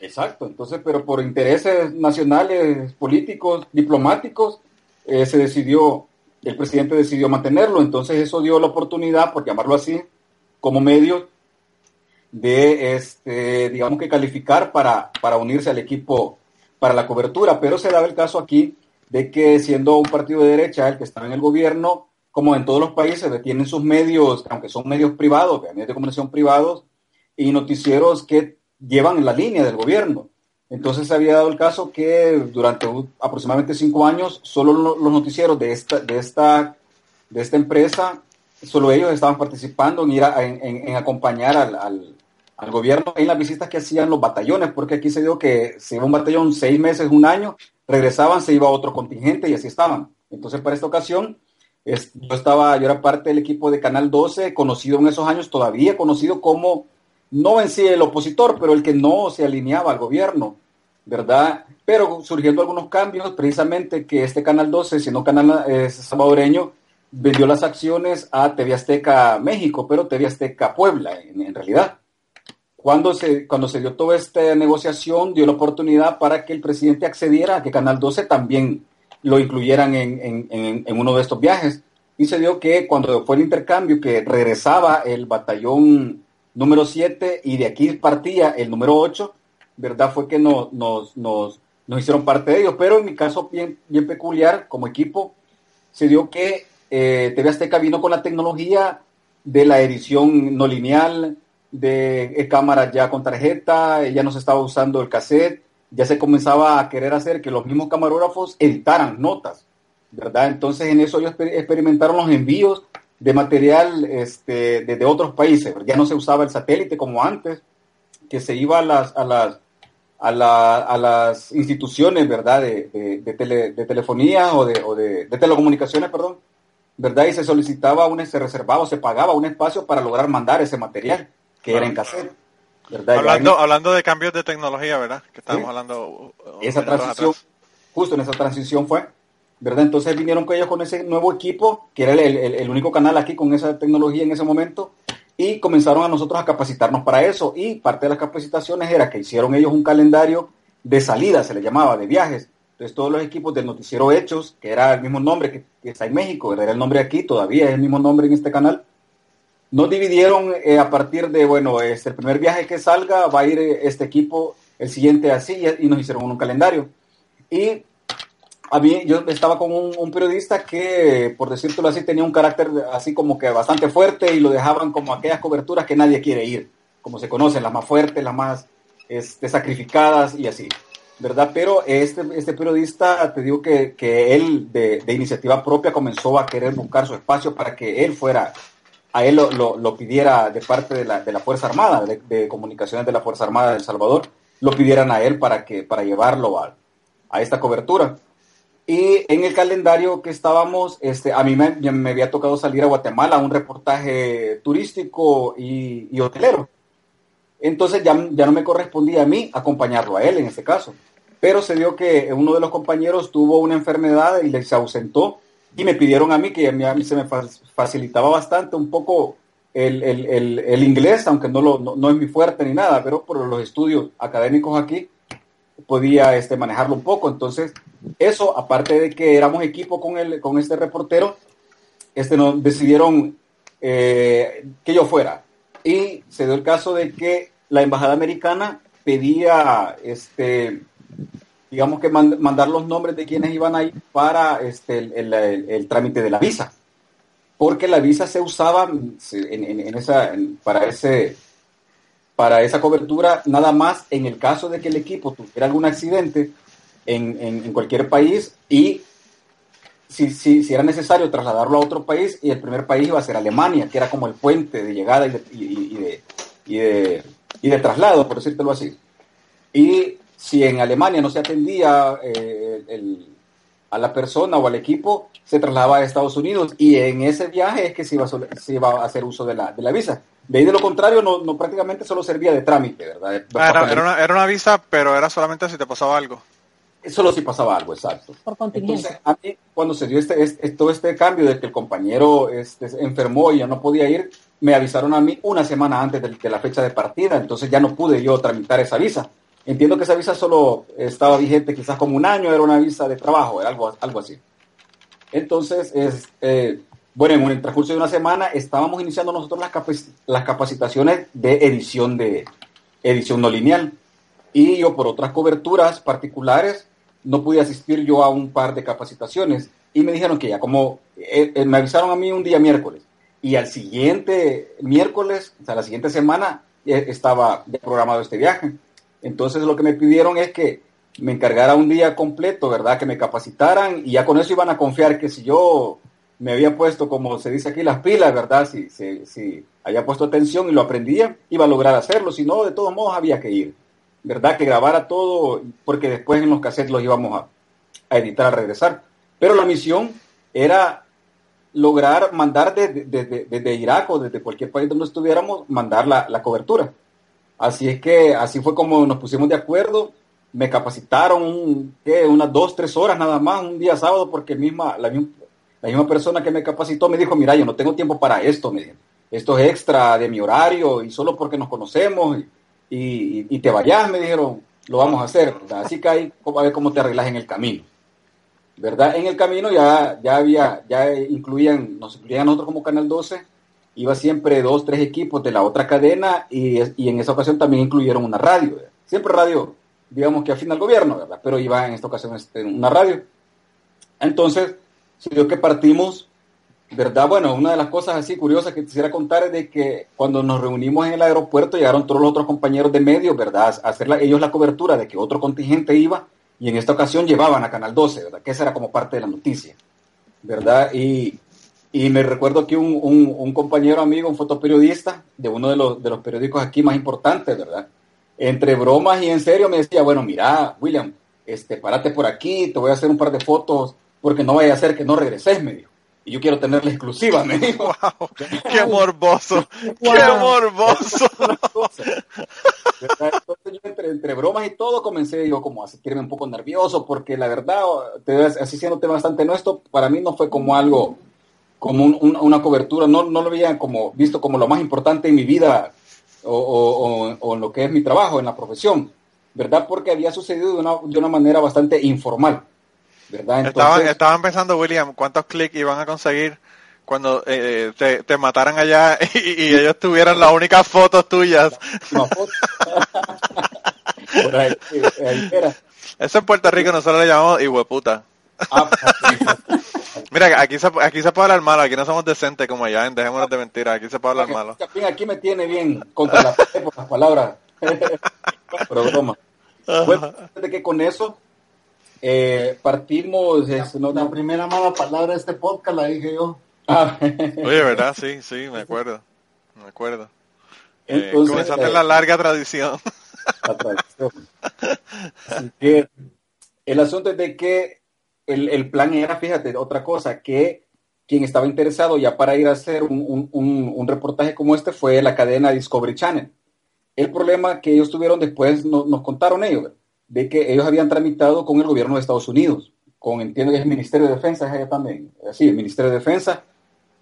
Exacto, entonces, pero por intereses nacionales, políticos, diplomáticos, eh, se decidió, el presidente decidió mantenerlo, entonces eso dio la oportunidad, por llamarlo así, como medio de, este, digamos que calificar para, para unirse al equipo para la cobertura, pero se daba el caso aquí de que siendo un partido de derecha el que estaba en el gobierno, como en todos los países, tienen sus medios, aunque son medios privados, medios de comunicación privados, y noticieros que llevan la línea del gobierno. Entonces se había dado el caso que durante aproximadamente cinco años solo los noticieros de esta, de esta, de esta empresa, solo ellos estaban participando en ir a, en, acompañar al, al gobierno en las visitas que hacían los batallones, porque aquí se dio que se iba un batallón seis meses, un año, regresaban, se iba otro contingente y así estaban. Entonces, para esta ocasión, yo estaba, yo era parte del equipo de Canal 12, conocido en esos años, todavía conocido como, no en sí el opositor, pero el que no se alineaba al gobierno, ¿verdad? Pero surgiendo algunos cambios, precisamente que este Canal 12, siendo canal eh, salvadoreño, vendió las acciones a TV Azteca México, pero TV Azteca Puebla, en realidad. Cuando se, cuando se dio toda esta negociación, dio la oportunidad para que el presidente accediera a que Canal 12 también lo incluyeran en, uno de estos viajes. Y se dio que cuando fue el intercambio, que regresaba el batallón número 7 y de aquí partía el número 8, ¿verdad? Fue que nos, hicieron parte de ellos. Pero en mi caso bien, bien peculiar, como equipo, se dio que eh, TV Azteca vino con la tecnología de la edición no lineal, de eh, cámaras ya con tarjeta, ya no se estaba usando el cassette, ya se comenzaba a querer hacer que los mismos camarógrafos editaran notas, ¿verdad? Entonces en eso ellos experimentaron los envíos de material este, desde otros países, ya no se usaba el satélite como antes, que se iba a las, a las, a, la, a las instituciones, ¿verdad? De, de, telefonía o, de, o de, telecomunicaciones, perdón, ¿verdad? Y se solicitaba, un, se reservaba se pagaba un espacio para lograr mandar ese material que era en cassette. ¿verdad? Hablando, hablando de cambios de tecnología, ¿verdad? Que estábamos hablando. Uh, esa transición, justo en esa transición fue, ¿verdad? Entonces vinieron con ellos con ese nuevo equipo, que era el, el, único canal aquí con esa tecnología en ese momento, y comenzaron a nosotros a capacitarnos para eso. Y parte de las capacitaciones era que hicieron ellos un calendario de salida, se le llamaba, de viajes. Entonces todos los equipos del noticiero Hechos, que era el mismo nombre que, que está en México, era el nombre aquí, todavía es el mismo nombre en este canal, nos dividieron eh, a partir de, bueno, este, el primer viaje que salga va a ir eh, este equipo, el siguiente así, y nos hicieron un calendario. Y a mí, yo estaba con un, periodista que, por decirlo así, tenía un carácter así como que bastante fuerte y lo dejaban como aquellas coberturas que nadie quiere ir, como se conocen, las más fuertes, las más este, sacrificadas y así, ¿verdad? Pero este, este periodista, te digo que, que él de, iniciativa propia comenzó a querer buscar su espacio para que él fuera a él lo, pidiera de parte de la, de la Fuerza Armada, de, comunicaciones de la Fuerza Armada de El Salvador, lo pidieran a él para, que, para llevarlo a, a esta cobertura. Y en el calendario que estábamos, este, a mí me, me había tocado salir a Guatemala a un reportaje turístico y, y, hotelero. Entonces ya, ya no me correspondía a mí acompañarlo a él en este caso. Pero se dio que uno de los compañeros tuvo una enfermedad y se ausentó y me pidieron a mí, que a mí, se me facilitaba bastante un poco el, el, el, inglés, aunque no, lo, no, es mi fuerte ni nada, pero por los estudios académicos aquí podía este, manejarlo un poco. Entonces, eso, aparte de que éramos equipo con, el, con este reportero, este, nos decidieron eh, que yo fuera. Y se dio el caso de que la embajada americana pedía este, digamos que mandar los nombres de quienes iban a ir para este, el, trámite de la visa. Porque la visa se usaba en, esa, para, ese, para esa cobertura nada más en el caso de que el equipo tuviera algún accidente en, cualquier país y si, si, si, era necesario trasladarlo a otro país y el primer país iba a ser Alemania, que era como el puente de llegada y de, y, de, y de, traslado, por decírtelo así. Y si en Alemania no se atendía eh, a la persona o al equipo, se trasladaba a Estados Unidos y en ese viaje es que se iba a, se iba a hacer uso de la, de la visa. De ahí de lo contrario, no, no prácticamente solo servía de trámite, ¿verdad? Ah, era, era, una, era, una, visa, pero era solamente si te pasaba algo. Solo si pasaba algo, exacto. Por. Entonces, a mí, cuando se dio este, este, todo este cambio de que el compañero este, enfermó y ya no podía ir, me avisaron a mí una semana antes de, de la fecha de partida, entonces ya no pude yo tramitar esa visa. Entiendo que esa visa solo estaba vigente quizás como un año, era una visa de trabajo, algo, algo así. Entonces, es, eh, bueno, en el transcurso de una semana estábamos iniciando nosotros las, las capacitaciones de edición de edición no lineal. Y yo por otras coberturas particulares no pude asistir yo a un par de capacitaciones. Y me dijeron que ya como eh, eh, me avisaron a mí un día miércoles y al siguiente miércoles, o sea, la siguiente semana, estaba programado este viaje. Entonces lo que me pidieron es que me encargara un día completo, ¿verdad? Que me capacitaran y ya con eso iban a confiar que si yo me había puesto, como se dice aquí, las pilas, ¿verdad? Si, si, si había puesto atención y lo aprendía, iba a lograr hacerlo. Si no, de todos modos había que ir, ¿verdad? Que grabara todo, porque después en los cassettes los íbamos a, a editar al regresar. Pero la misión era lograr mandar desde, desde, desde, Irak o desde cualquier país donde estuviéramos, mandar la, la, cobertura. Así es que así fue como nos pusimos de acuerdo. Me capacitaron ¿qué? unas dos, tres horas nada más, un día sábado, porque misma, la, misma persona que me capacitó me dijo, mira, yo no tengo tiempo para esto, me dijo. Esto es extra de mi horario y solo porque nos conocemos y, y, te vayas, me dijeron, lo vamos a hacer. Así que ahí a ver cómo te arreglas en el camino. ¿verdad? En el camino ya, ya había, ya incluían, nos incluían nosotros como Canal 12, iba siempre dos, tres equipos de la otra cadena y, y en esa ocasión también incluyeron una radio, siempre radio, digamos que afín al gobierno, ¿verdad? Pero iba en esta ocasión este, una radio. Entonces, yo que partimos, ¿verdad? Bueno, una de las cosas así curiosas que quisiera contar es de que cuando nos reunimos en el aeropuerto llegaron todos los otros compañeros de medios, ¿verdad? A hacer ellos la cobertura de que otro contingente iba y en esta ocasión llevaban a Canal 12, ¿verdad? Que esa era como parte de la noticia, ¿verdad? Y, y me recuerdo que un, un, un, compañero amigo, un fotoperiodista de uno de los, de los periódicos aquí más importantes, ¿verdad? Entre bromas y en serio me decía, bueno, mira, William, este, párate por aquí, te voy a hacer un par de fotos porque no vaya a ser que no regreses, me dijo. Y yo quiero tener la exclusiva, me dijo. Wow, ¡Qué morboso! Wow. ¡Qué morboso! Entonces yo entre, entre, bromas y todo comencé yo como a sentirme un poco nervioso porque la verdad, te, así siéndote bastante honesto, para mí no fue como algo, como un, un, una cobertura, no, no lo había como visto como lo más importante en mi vida o, o, o, en lo que es mi trabajo, en la profesión, ¿verdad? Porque había sucedido de una, de una manera bastante informal. ¿verdad? Entonces, estaban, estaban pensando, William, cuántos clics iban a conseguir cuando eh, te, te, mataran allá y, y, ellos tuvieran las únicas fotos tuyas. Foto. ahí, ahí Eso en Puerto Rico nosotros le llamamos hijueputa. Ah, Mira, aquí se, aquí se puede hablar malo, aquí no somos decentes como allá, en Dejémonos de mentiras, aquí se puede hablar malo. Aquí, me tiene bien contra las, las palabras. Pero broma. De que con eso eh, partimos... La, no, la primera mala palabra de este podcast la dije yo. Ah. Oye, ¿verdad? Sí, sí, me acuerdo. Me acuerdo. Eh, Entonces, eh, comenzaste eh, la larga tradición. La tradición. Así que el asunto es de que el, el, plan era, fíjate, otra cosa, que quien estaba interesado ya para ir a hacer un, un, un, reportaje como este fue la cadena Discovery Channel. El problema que ellos tuvieron después no, nos contaron ellos, de que ellos habían tramitado con el gobierno de Estados Unidos, con, entiendo que es el Ministerio de Defensa, es también, sí, el Ministerio de Defensa,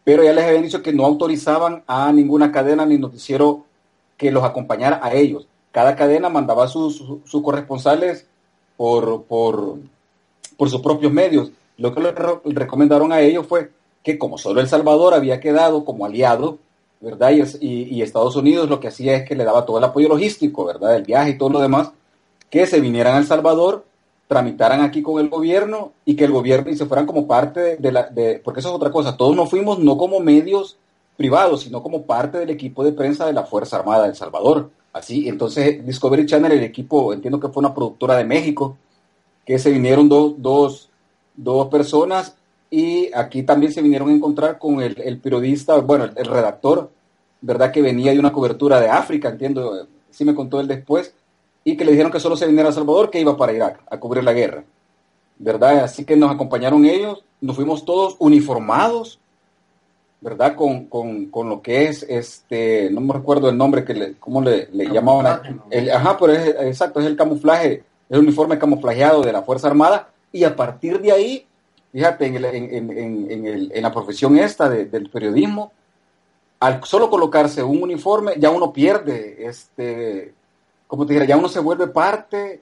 pero ya les habían dicho que no autorizaban a ninguna cadena ni noticiero que los acompañara a ellos. Cada cadena mandaba sus, sus, corresponsales por, por, por, sus propios medios. Lo que les recomendaron a ellos fue que como solo El Salvador había quedado como aliado, ¿verdad? Y, Estados Unidos lo que hacía es que le daba todo el apoyo logístico, ¿verdad? El viaje y todo lo demás, que se vinieran a El Salvador tramitaran aquí con el gobierno y que el gobierno y se fueran como parte de, de la, de, porque eso es otra cosa, todos nos fuimos no como medios privados, sino como parte del equipo de prensa de la Fuerza Armada de El Salvador. Así, entonces Discovery Channel, el equipo, entiendo que fue una productora de México, que se vinieron dos, dos, dos personas y aquí también se vinieron a encontrar con el, el periodista, bueno, el, el, redactor, ¿verdad? Que venía de una cobertura de África, entiendo, sí me contó él después, y que le dijeron que solo se viniera a Salvador, que iba para Irak a cubrir la guerra. ¿verdad? Así que nos acompañaron ellos, nos fuimos todos uniformados, ¿verdad? Con, con, con lo que es, este, no me recuerdo el nombre, que le, ¿cómo le, le llamaban? El, ajá, pero es, exacto, es el camuflaje, el uniforme camuflajeado de la Fuerza Armada, y a partir de ahí, fíjate, en, el, en, en, el, en la profesión esta de, del periodismo, al solo colocarse un uniforme, ya uno pierde, este, como te dijera, ya uno se vuelve parte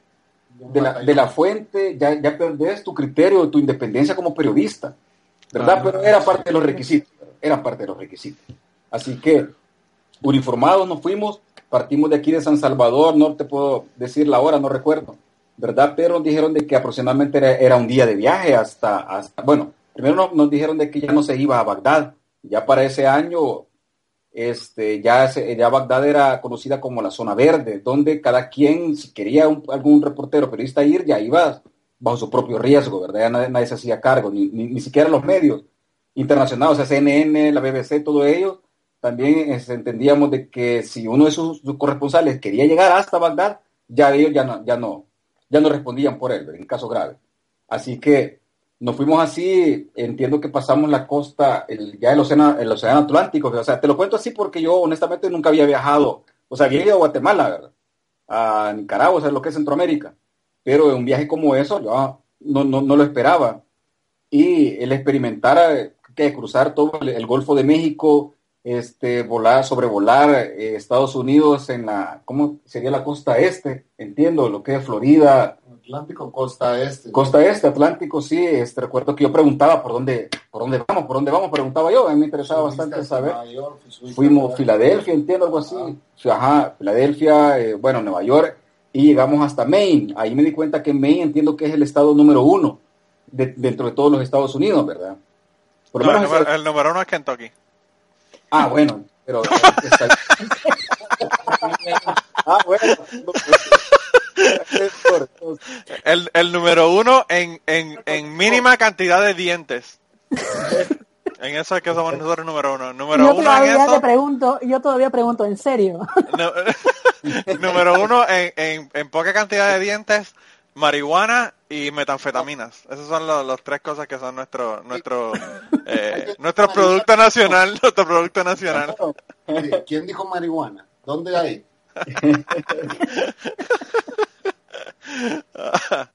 de la, de la fuente, ya, ya perdés tu criterio, tu independencia como periodista, ¿verdad? Pero era parte de los requisitos, era parte de los requisitos. Así que, uniformados nos fuimos, partimos de aquí de San Salvador, no te puedo decir la hora, no recuerdo, ¿verdad? Pero nos dijeron de que aproximadamente era, era un día de viaje hasta, hasta bueno, primero nos, dijeron de que ya no se iba a Bagdad, ya para ese año este, ya, ya Bagdad era conocida como la zona verde, donde cada quien, si quería algún reportero periodista ir, ya iba bajo su propio riesgo, ¿verdad? Ya nadie, nadie se hacía cargo, ni, ni, ni, siquiera los medios internacionales, o sea, CNN, la BBC, todo ello, también es, entendíamos de que si uno de sus, sus, corresponsales quería llegar hasta Bagdad, ya ellos ya no, ya no, ya no respondían por él, en caso grave. Así que nos fuimos así, entiendo que pasamos la costa, el, ya el océano, el océano Atlántico, o sea, te lo cuento así porque yo honestamente nunca había viajado, o sea, había ido a Guatemala, ¿verdad? a Nicaragua, o sea, lo que es Centroamérica, pero un viaje como eso yo no, no, no lo esperaba. Y el experimentar que cruzar todo el, Golfo de México, este, volar, sobrevolar eh, Estados Unidos en la, ¿cómo sería la costa este? Entiendo, lo que es Florida, Atlántico, costa este. Costa este, Atlántico, sí. Este, recuerdo que yo preguntaba por dónde, por dónde vamos, por dónde vamos, preguntaba yo. A mí me interesaba bastante saber. York, Fuimos a Filadelfia, entiendo algo así. Ah. Ajá, Filadelfia, eh, bueno, Nueva York, y llegamos hasta Maine. Ahí me di cuenta que Maine entiendo que es el estado número uno de, dentro de todos los Estados Unidos, ¿verdad? Por no, el, número, el, número, uno es Kentucky. Ah, bueno, pero. ah, bueno. El, el número uno en, en, en mínima cantidad de dientes. En eso es que somos nosotros el número uno. Número yo uno todavía en eso, te pregunto, yo todavía pregunto, ¿en serio? no, número uno en, en, en, poca cantidad de dientes, marihuana y metanfetaminas. Esas son las los tres cosas que son nuestro nuestro eh, nuestro producto nacional, nuestro producto nacional. ¿Quién dijo marihuana? ¿Dónde hay?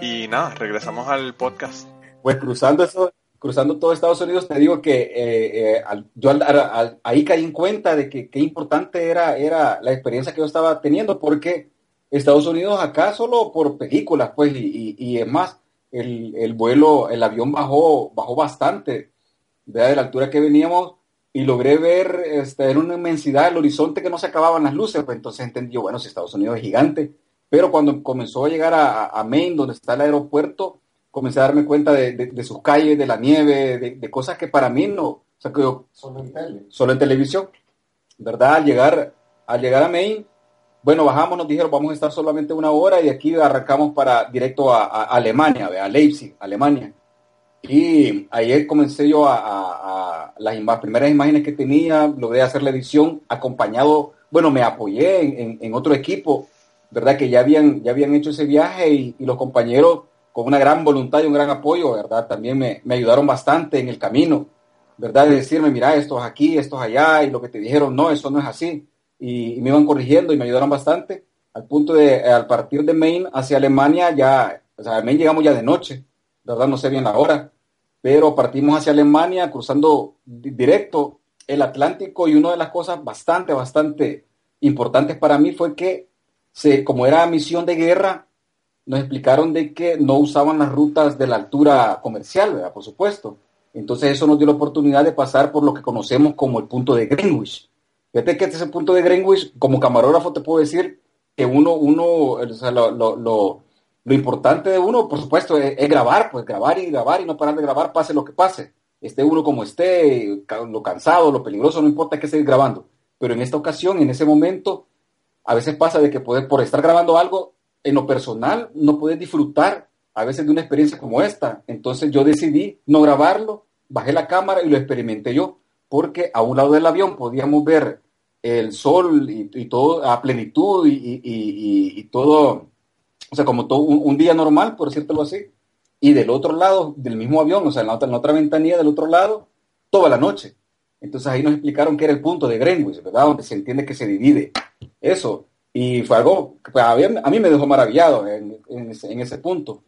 y nada, regresamos al podcast. Pues cruzando eso, cruzando todo Estados Unidos, te digo que eh, eh, yo al, al, ahí caí en cuenta de que qué importante era, era la experiencia que yo estaba teniendo, porque Estados Unidos acá solo por películas, pues, y es más, el, el, vuelo, el avión bajó, bajó bastante, ¿verdad? de la altura que veníamos, y logré ver este, en una inmensidad el horizonte que no se acababan las luces, pues entonces entendí, bueno, si Estados Unidos es gigante, pero cuando comenzó a llegar a, a, Maine, donde está el aeropuerto, comencé a darme cuenta de, de, de sus calles, de la nieve, de, de, cosas que para mí no, o sea, que yo, solo, en tele. solo en televisión, ¿verdad? Al llegar, al llegar a Maine, bueno, bajamos, nos dijeron, vamos a estar solamente una hora y aquí arrancamos para directo a, a Alemania, a Leipzig, Alemania. Y ahí comencé yo a, a, las primeras imágenes que tenía, logré hacer la edición acompañado, bueno, me apoyé en, en, en otro equipo ¿verdad? Que ya habían, ya habían hecho ese viaje y, los compañeros con una gran voluntad y un gran apoyo, ¿verdad? También me, me ayudaron bastante en el camino, ¿verdad? De decirme, mira, esto es aquí, esto es allá, y lo que te dijeron, no, eso no es así. Y, me iban corrigiendo y me ayudaron bastante, al punto de, al partir de Maine hacia Alemania, ya, o sea, Maine llegamos ya de noche, ¿verdad? No sé bien la hora, pero partimos hacia Alemania cruzando directo el Atlántico y una de las cosas bastante, bastante importantes para mí fue que se, como era misión de guerra, nos explicaron de que no usaban las rutas de la altura comercial, ¿verdad? Por supuesto. Entonces eso nos dio la oportunidad de pasar por lo que conocemos como el punto de Greenwich. Fíjate que este es el punto de Greenwich, como camarógrafo te puedo decir que uno, uno, lo, lo, lo, importante de uno, por supuesto, es, grabar, pues grabar y grabar y no parar de grabar, pase lo que pase. Esté uno como esté, lo cansado, lo peligroso, no importa que seguir grabando. Pero en esta ocasión, en ese momento, a veces pasa de que puedes, por estar grabando algo, en lo personal, no puedes disfrutar a veces de una experiencia como esta. Entonces yo decidí no grabarlo, bajé la cámara y lo experimenté yo, porque a un lado del avión podíamos ver el sol y, todo a plenitud y, todo, o sea, como todo un, día normal, por decirlo así, y del otro lado del mismo avión, o sea, en en la otra ventanilla del otro lado, toda la noche. Entonces ahí nos explicaron que era el punto de Greenwich, ¿verdad? Donde se entiende que se divide eso. Y fue algo que a mí me dejó maravillado en, en ese punto.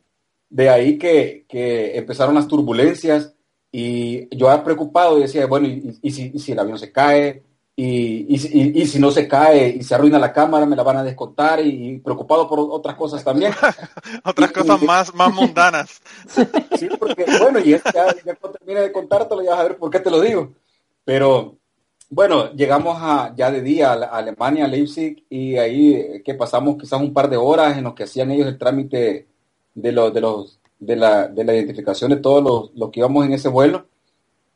De ahí que, que, empezaron las turbulencias y yo era preocupado y decía, bueno, ¿y, si, si, el avión se cae? Y, y, si no se cae y se arruina la cámara, me la van a descontar y, preocupado por otras cosas también. otras cosas más, más mundanas. sí, porque bueno, y ya, ya cuando termine de contártelo ya vas a ver por qué te lo digo. Pero bueno, llegamos a, ya de día a, Alemania, a Leipzig, y ahí que pasamos quizás un par de horas en los que hacían ellos el trámite de, los de, los, de, la, de la identificación de todos los, que íbamos en ese vuelo.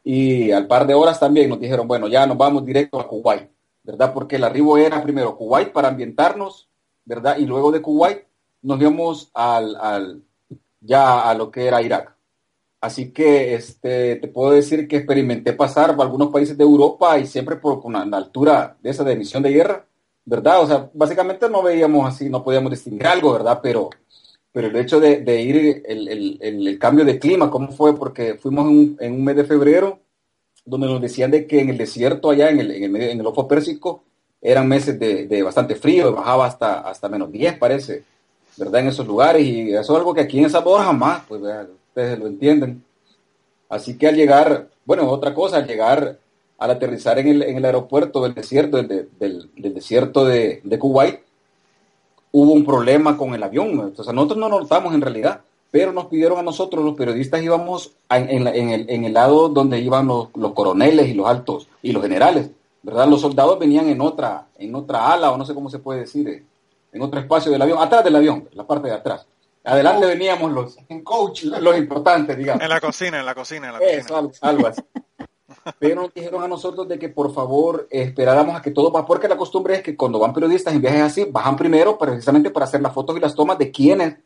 Y al par de horas también nos dijeron, bueno, ya nos vamos directo a Kuwait, ¿verdad? Porque el arribo era primero Kuwait para ambientarnos, ¿verdad? Y luego de Kuwait nos íbamos al, al, ya a lo que era Irak. Así que este, te puedo decir que experimenté pasar por algunos países de Europa y siempre por una, altura de esa de emisión de guerra, ¿verdad? O sea, básicamente no veíamos así, no podíamos distinguir algo, ¿verdad? Pero pero el hecho de, ir, el, cambio de clima, ¿cómo fue? Porque fuimos en un, mes de febrero, donde nos decían de que en el desierto, allá en el, en el, en el Ojo Pérsico, eran meses de, bastante frío, bajaba hasta, hasta menos 10, parece, ¿verdad? En esos lugares, y eso es algo que aquí en esa Sabor jamás, pues ustedes lo entienden. Así que al llegar, bueno, otra cosa, al llegar, al aterrizar en el, en el aeropuerto del desierto, del, del desierto de, de Kuwait, hubo un problema con el avión. Entonces, nosotros no notamos en realidad, pero nos pidieron a nosotros, los periodistas, íbamos en, el, lado donde iban los, coroneles y los altos y los generales, ¿verdad? Los soldados venían en otra, en otra ala, o no sé cómo se puede decir, eh, en otro espacio del avión, atrás del avión, la parte de atrás. Adelante veníamos los, en coach, los importantes, digamos. En la cocina, en la cocina, en la cocina. Eso, algo así pero nos dijeron a nosotros de que por favor esperáramos a que todo va, porque la costumbre es que cuando van periodistas en viajes así, bajan primero precisamente para hacer las fotos y las tomas de quiénes,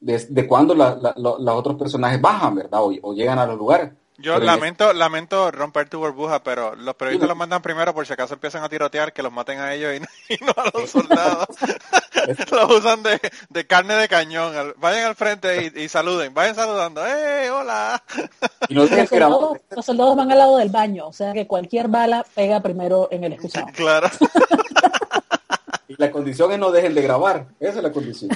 de, de cuándo la, los otros personajes bajan, ¿verdad? o llegan a los lugares. Yo lamento, lamento romper tu burbuja, pero los periodistas los mandan primero por si acaso empiezan a tirotear, que los maten a ellos y, no a los soldados. los usan de, de, carne de cañón. Vayan al frente y, saluden, vayan saludando. ¡Eh, hola! los, soldados, los, soldados, van al lado del baño, o sea que cualquier bala pega primero en el excusado. Claro. y la condición es no dejen de grabar, esa es la condición.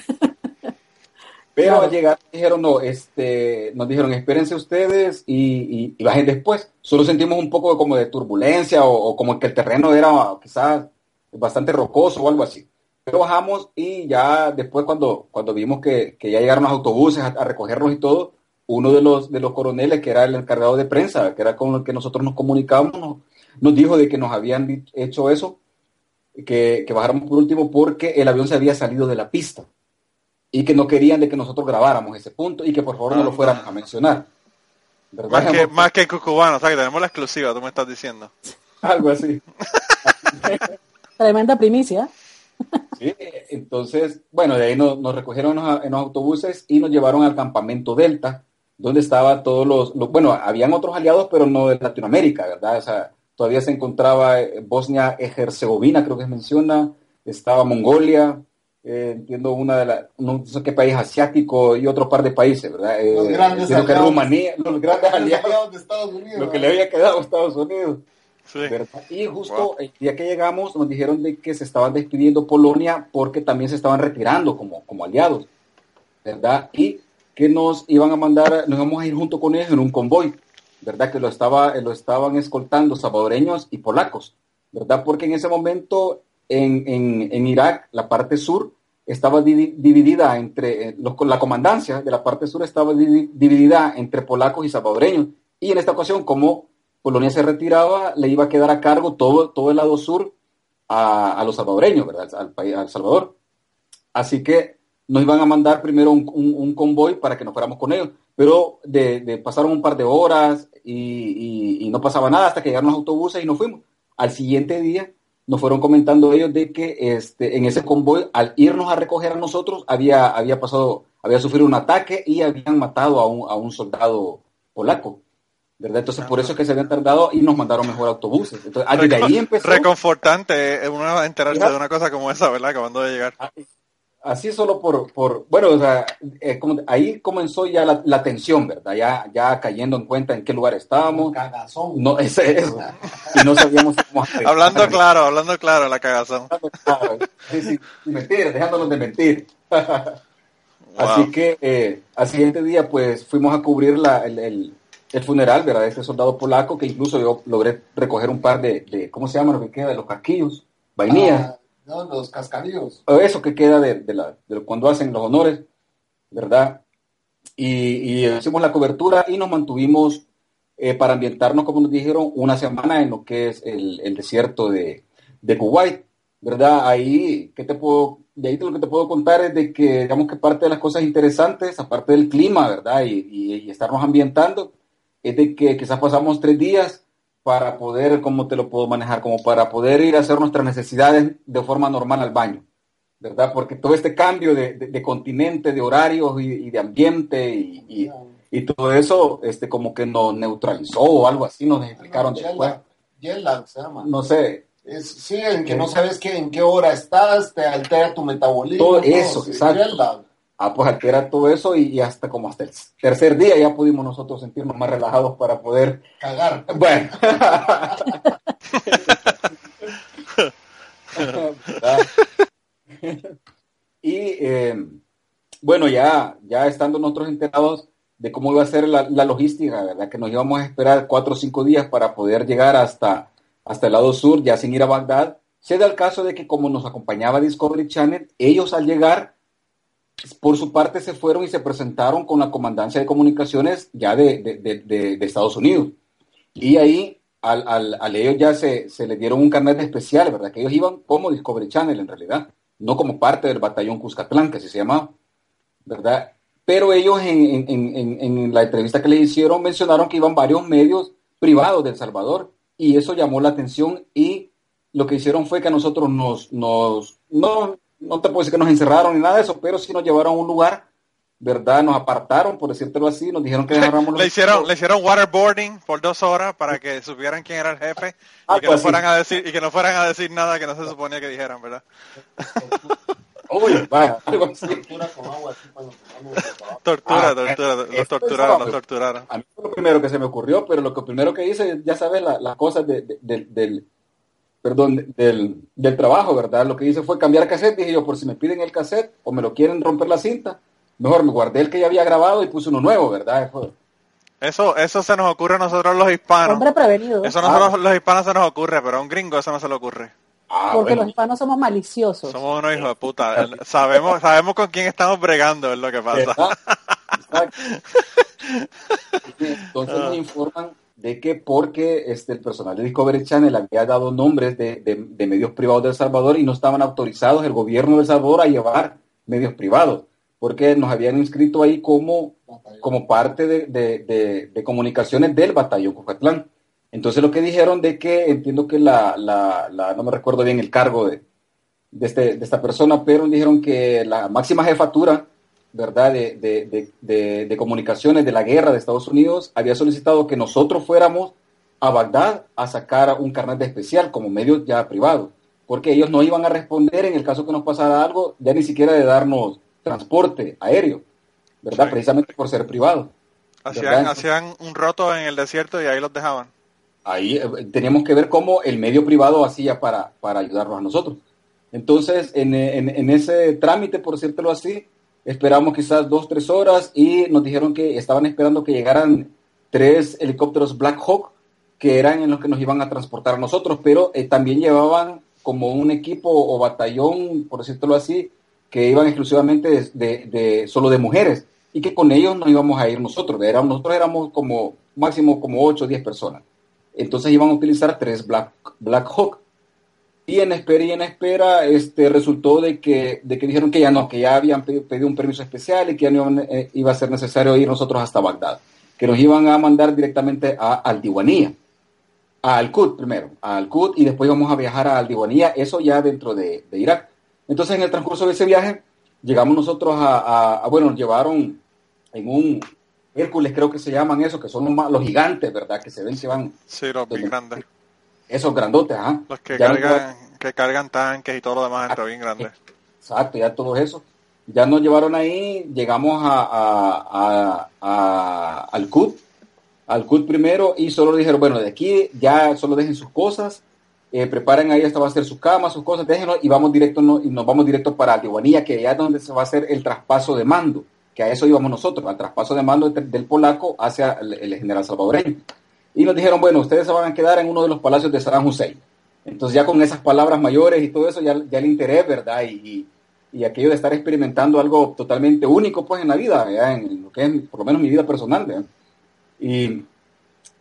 Pero al llegar dijeron, no, este, nos dijeron, espérense ustedes y, bajen después. Solo sentimos un poco como de turbulencia o, como que el terreno era quizás bastante rocoso o algo así. Pero bajamos y ya después cuando, cuando vimos que, ya llegaron los autobuses a, recogernos y todo, uno de los, de los coroneles, que era el encargado de prensa, que era con el que nosotros nos comunicábamos, nos, dijo de que nos habían hecho eso, que, que bajáramos por último porque el avión se había salido de la pista y que no querían de que nosotros grabáramos ese punto y que por favor no lo fuéramos a mencionar. Más que, más que cucubano, o sea que tenemos la exclusiva, tú me estás diciendo. Algo así. Tremenda primicia. Sí, entonces, bueno, de ahí nos, recogieron en los, autobuses y nos llevaron al campamento Delta, donde estaban todos los, bueno, habían otros aliados, pero no de Latinoamérica, ¿verdad? O sea, todavía se encontraba eh, Bosnia-Herzegovina, creo que se menciona, estaba Mongolia, eh, entiendo una de las, no sé qué país asiático y otro par de países, ¿verdad? Eh, los grandes aliados, que Rumanía, los grandes aliados, de Estados Unidos. Lo que le había quedado a Estados Unidos. Sí. Y justo el día que llegamos nos dijeron de que se estaban despidiendo Polonia porque también se estaban retirando como, como aliados, ¿verdad? Y que nos iban a mandar, nos íbamos a ir junto con ellos en un convoy, ¿verdad? Que lo, estaba, lo estaban escoltando salvadoreños y polacos, ¿verdad? Porque en ese momento en, en, en Irak, la parte sur, estaba dividida entre, eh, los, la comandancia de la parte sur estaba dividida entre polacos y salvadoreños. Y en esta ocasión, como Polonia se retiraba, le iba a quedar a cargo todo, todo el lado sur a, los salvadoreños, ¿verdad? Al, país, al Salvador. Así que nos iban a mandar primero un, convoy para que nos fuéramos con ellos. Pero de, pasaron un par de horas y, y, no pasaba nada hasta que llegaron los autobuses y nos fuimos. Al siguiente día nos fueron comentando ellos de que este, en ese convoy, al irnos a recoger a nosotros, había, había pasado, había sufrido un ataque y habían matado a un, a un soldado polaco. ¿verdad? Entonces, por eso es que se habían tardado y nos mandaron mejor autobuses. Entonces, ahí empezó. Reconfortante eh, uno enterarse de una cosa como esa, ¿verdad? Acabando de llegar. Así solo por, por bueno, o sea, eh, como, ahí comenzó ya la, la, tensión, ¿verdad? Ya, ya cayendo en cuenta en qué lugar estábamos. Cagazón. No, ese es. y no sabíamos cómo Hablando claro, hablando claro, la cagazón. Sí, sí, mentir, dejándonos de mentir. Así que eh, al siguiente día, pues fuimos a cubrir la, el, el, el, funeral, ¿verdad? De este soldado polaco, que incluso yo logré recoger un par de, de ¿cómo se llama lo que queda? De los casquillos, vainillas. Ah, no, los cascarillos. Eso que queda de, de, la, de cuando hacen los honores, ¿verdad? Y, y hicimos la cobertura y nos mantuvimos eh, para ambientarnos, como nos dijeron, una semana en lo que es el, el desierto de, de Kuwait, ¿verdad? Ahí, ¿qué te puedo, de ahí lo que te puedo contar es de que, digamos que parte de las cosas interesantes, aparte del clima, ¿verdad? Y, y, y estarnos ambientando, es de que quizás pasamos tres días para poder, ¿cómo te lo puedo manejar? Como para poder ir a hacer nuestras necesidades de forma normal al baño, ¿verdad? Porque todo este cambio de, de, continente, de horarios y, de ambiente y, y, todo eso, este, como que nos neutralizó o algo así, nos explicaron no, después. se llama. No sé. Es, sí, en que no sabes que, en qué hora estás, te altera tu metabolismo. Todo eso, exacto. Ah, pues altera todo eso y, hasta como hasta el tercer día ya pudimos nosotros sentirnos más relajados para poder cagar. Bueno. y eh, bueno, ya, ya estando nosotros enterados de cómo iba a ser la, logística, ¿verdad? Que nos íbamos a esperar cuatro o cinco días para poder llegar hasta, hasta el lado sur, ya sin ir a Bagdad. Se da el caso de que como nos acompañaba Discovery Channel, ellos al llegar por su parte se fueron y se presentaron con la comandancia de comunicaciones ya de, Estados Unidos. Y ahí al, ellos ya se, les dieron un carnet especial, ¿verdad? Que ellos iban como Discovery Channel en realidad, no como parte del batallón Cuscatlán, que así se llamaba, ¿verdad? Pero ellos en, la entrevista que le hicieron mencionaron que iban varios medios privados de El Salvador y eso llamó la atención y lo que hicieron fue que a nosotros nos, nos, no, no te puedo decir que nos encerraron ni nada de eso, pero sí nos llevaron a un lugar, ¿verdad? Nos apartaron, por decirlo así, nos dijeron que dejáramos le, hicieron, le hicieron waterboarding por dos horas para que supieran quién era el jefe y, ah, que no pues fueran a decir, y que no fueran a decir nada que no se suponía que dijeran, ¿verdad? Uy, vaya, Tortura, tortura, los torturaron, los torturaron. A mí fue lo primero que se me ocurrió, pero lo que primero que hice, ya sabes, las cosas de, del perdón, del, del, trabajo, ¿verdad? Lo que hice fue cambiar cassette, dije yo, por si me piden el cassette o me lo quieren romper la cinta, mejor me guardé el que ya había grabado y puse uno nuevo, ¿verdad? Eso, eso se nos ocurre a nosotros los hispanos. Hombre prevenido. Eso a nosotros ah. los hispanos se nos ocurre, pero a un gringo eso no se le ocurre. Ah, Porque los hispanos somos maliciosos. Somos unos hijos de puta. sabemos, sabemos con quién estamos bregando, es lo que pasa. Entonces me informan de que porque este, el personal de Discovery Channel había dado nombres de, de, medios privados de El Salvador y no estaban autorizados el gobierno de El Salvador a llevar medios privados, porque nos habían inscrito ahí como, como parte de, de comunicaciones del batallón Cucatlán. Entonces lo que dijeron de que, entiendo que la, la, la no me recuerdo bien el cargo de, de, este, de esta persona, pero dijeron que la máxima jefatura ¿verdad? De, de, comunicaciones de la guerra de Estados Unidos había solicitado que nosotros fuéramos a Bagdad a sacar un carnet de especial como medio ya privado, porque ellos no iban a responder en el caso que nos pasara algo, ya ni siquiera de darnos transporte aéreo, ¿verdad? Precisamente por ser privado. Hacían, hacían un roto en el desierto y ahí los dejaban. Ahí eh, teníamos que ver cómo el medio privado hacía para, para ayudarnos a nosotros. Entonces, en, en, en ese trámite, por decírtelo así, Esperamos quizás dos, tres horas y nos dijeron que estaban esperando que llegaran tres helicópteros Black Hawk que eran en los que nos iban a transportar a nosotros, pero eh, también llevaban como un equipo o batallón, por decirlo así, que iban exclusivamente de, solo de mujeres y que con ellos no íbamos a ir nosotros. Nosotros éramos como máximo como 8 o 10 personas. Entonces iban a utilizar tres Black, Black Hawk. Y en espera y en espera este, resultó de que, de que dijeron que ya no, que ya habían pedido, un permiso especial y que ya no eh, iba a ser necesario ir nosotros hasta Bagdad, que nos iban a mandar directamente a Altiwanía, a Al-Qud primero, a Al-Qud y después íbamos a viajar a Altiwanía, eso ya dentro de, Irak. Entonces en el transcurso de ese viaje llegamos nosotros a, bueno, nos llevaron en un Hércules creo que se llaman eso, que son los, gigantes, ¿verdad? Que se ven que van... Sí, los grandes. Esos grandotes, ajá. Los que, cargan, que cargan tanques y todo lo demás, está bien grandes. Exacto, ya todo eso. Ya nos llevaron ahí, llegamos a, al CUT, al CUT primero, y solo dijeron, bueno, de aquí ya solo dejen sus cosas, eh, preparen ahí, esta va a ser su cama, sus cosas, déjenlo, y vamos directo, y nos vamos directo para Altihuanía, que ya es donde se va a hacer el traspaso de mando, que a eso íbamos nosotros, al traspaso de mando del polaco hacia el general salvadoreño y nos dijeron, bueno, ustedes se van a quedar en uno de los palacios de Saddam Hussein. Entonces ya con esas palabras mayores y todo eso, ya, ya el interés, ¿verdad? Y, y, aquello de estar experimentando algo totalmente único, pues, en la vida, en lo que es, por lo menos, mi vida personal, ¿verdad? Y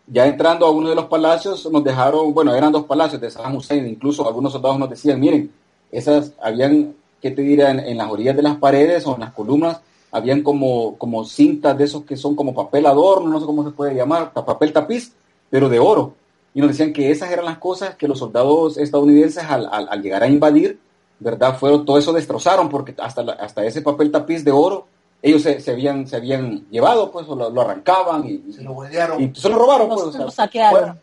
ya entrando a uno de los palacios, nos dejaron, bueno, eran dos palacios de Saddam Hussein, incluso algunos soldados nos decían, miren, esas habían, ¿qué te diré? En, en las orillas de las paredes o en las columnas, habían como, como cintas de esos que son como papel adorno, no sé cómo se puede llamar, papel tapiz, pero de oro. Y nos decían que esas eran las cosas que los soldados estadounidenses al, al, llegar a invadir, ¿verdad? Fueron, todo eso destrozaron porque hasta, hasta ese papel tapiz de oro ellos se, se, habían, se habían llevado, pues, lo, arrancaban y se lo huevearon. Y se lo robaron, pues. lo saquearon.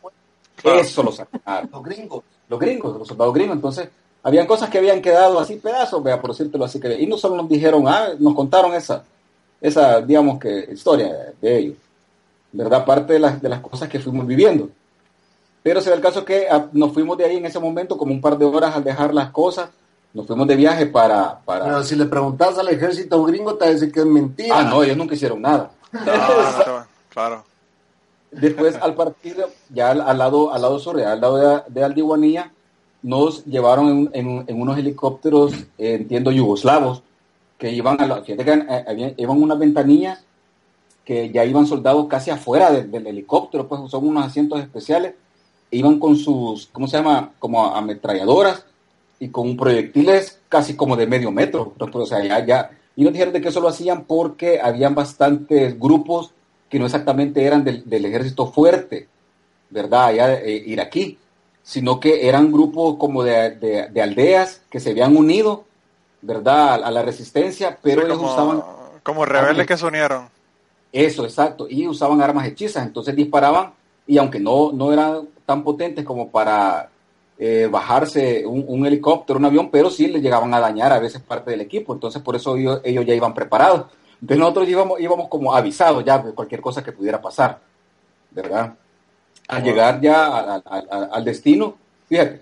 Eso lo saquearon. los gringos. Los gringos, los soldados gringos. Entonces, habían cosas que habían quedado así pedazos, vea, por decírtelo así que. Y no solo nos dijeron, ah, nos contaron esa, esa, digamos que, historia de ellos. ¿Verdad? Parte de las, de las cosas que fuimos viviendo. Pero se da el caso que ah, nos fuimos de ahí en ese momento, como un par de horas al dejar las cosas, nos fuimos de viaje para... para... Pero si le preguntas al ejército gringo, te va a decir que es mentira. Ah, no, ellos nunca hicieron nada. claro. Después, al partir, ya al, lado, al lado sobre, al lado de, de Aldiwanía, nos llevaron en, en, unos helicópteros, eh, entiendo, yugoslavos, que iban a la, que eh, iban unas ventanillas que ya iban soldados casi afuera del helicóptero, pues son unos asientos especiales, e iban con sus, ¿cómo se llama? Como ametralladoras y con proyectiles casi como de medio metro. o sea, ya, ya, y nos dijeron de que eso lo hacían porque habían bastantes grupos que no exactamente eran del, ejército fuerte, ¿verdad? Allá eh, iraquí, sino que eran grupos como de, aldeas que se habían unido, ¿verdad? A, la resistencia, pero ellos usaban... Como rebeldes que se unieron. Eso, exacto. Y usaban armas hechizas, entonces disparaban y aunque no, no eran tan potentes como para eh, bajarse un, helicóptero, un avión, pero sí les llegaban a dañar a veces parte del equipo, entonces por eso ellos, ya iban preparados. Entonces nosotros íbamos, íbamos como avisados ya de cualquier cosa que pudiera pasar, ¿verdad? Al llegar ya al destino, fíjate,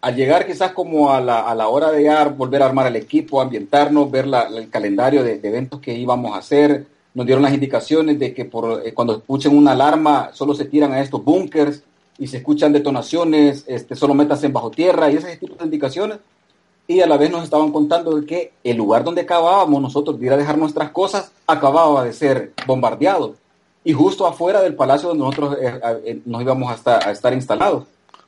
al llegar quizás como a la, a la hora de ya volver a armar el equipo, ambientarnos, ver el calendario de, de eventos que íbamos a hacer, nos dieron las indicaciones de que por, eh, cuando escuchen una alarma solo se tiran a estos búnkers y se escuchan detonaciones, este, solo metas en bajo tierra y ese tipo de indicaciones. Y a la vez nos estaban contando de que el lugar donde acabábamos nosotros de ir a dejar nuestras cosas acababa de ser bombardeado. Y justo afuera del palacio donde nosotros eh, eh, nos íbamos a estar, instalados.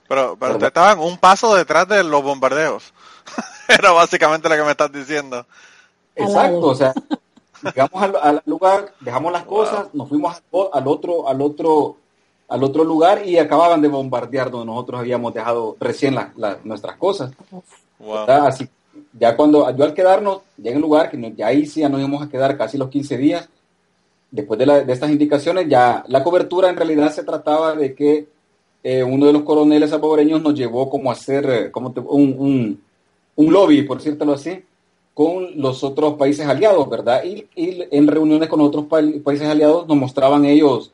Pero, pero te estaban un paso detrás de los bombardeos. Era básicamente lo que me estás diciendo. Exacto, o sea, Llegamos al, lugar, dejamos las cosas, nos fuimos al, otro, al otro, al otro lugar y acababan de bombardear donde nosotros habíamos dejado recién nuestras cosas. Así, ya cuando yo al quedarnos, ya en el lugar, que ya ahí sí ya nos íbamos a quedar casi los 15 días, después de, estas indicaciones, ya la cobertura en realidad se trataba de que eh, uno de los coroneles salvadoreños nos llevó como a hacer eh, como un, un, un lobby, por decirlo así, con los otros países aliados, ¿verdad? Y, en reuniones con otros países aliados nos mostraban ellos,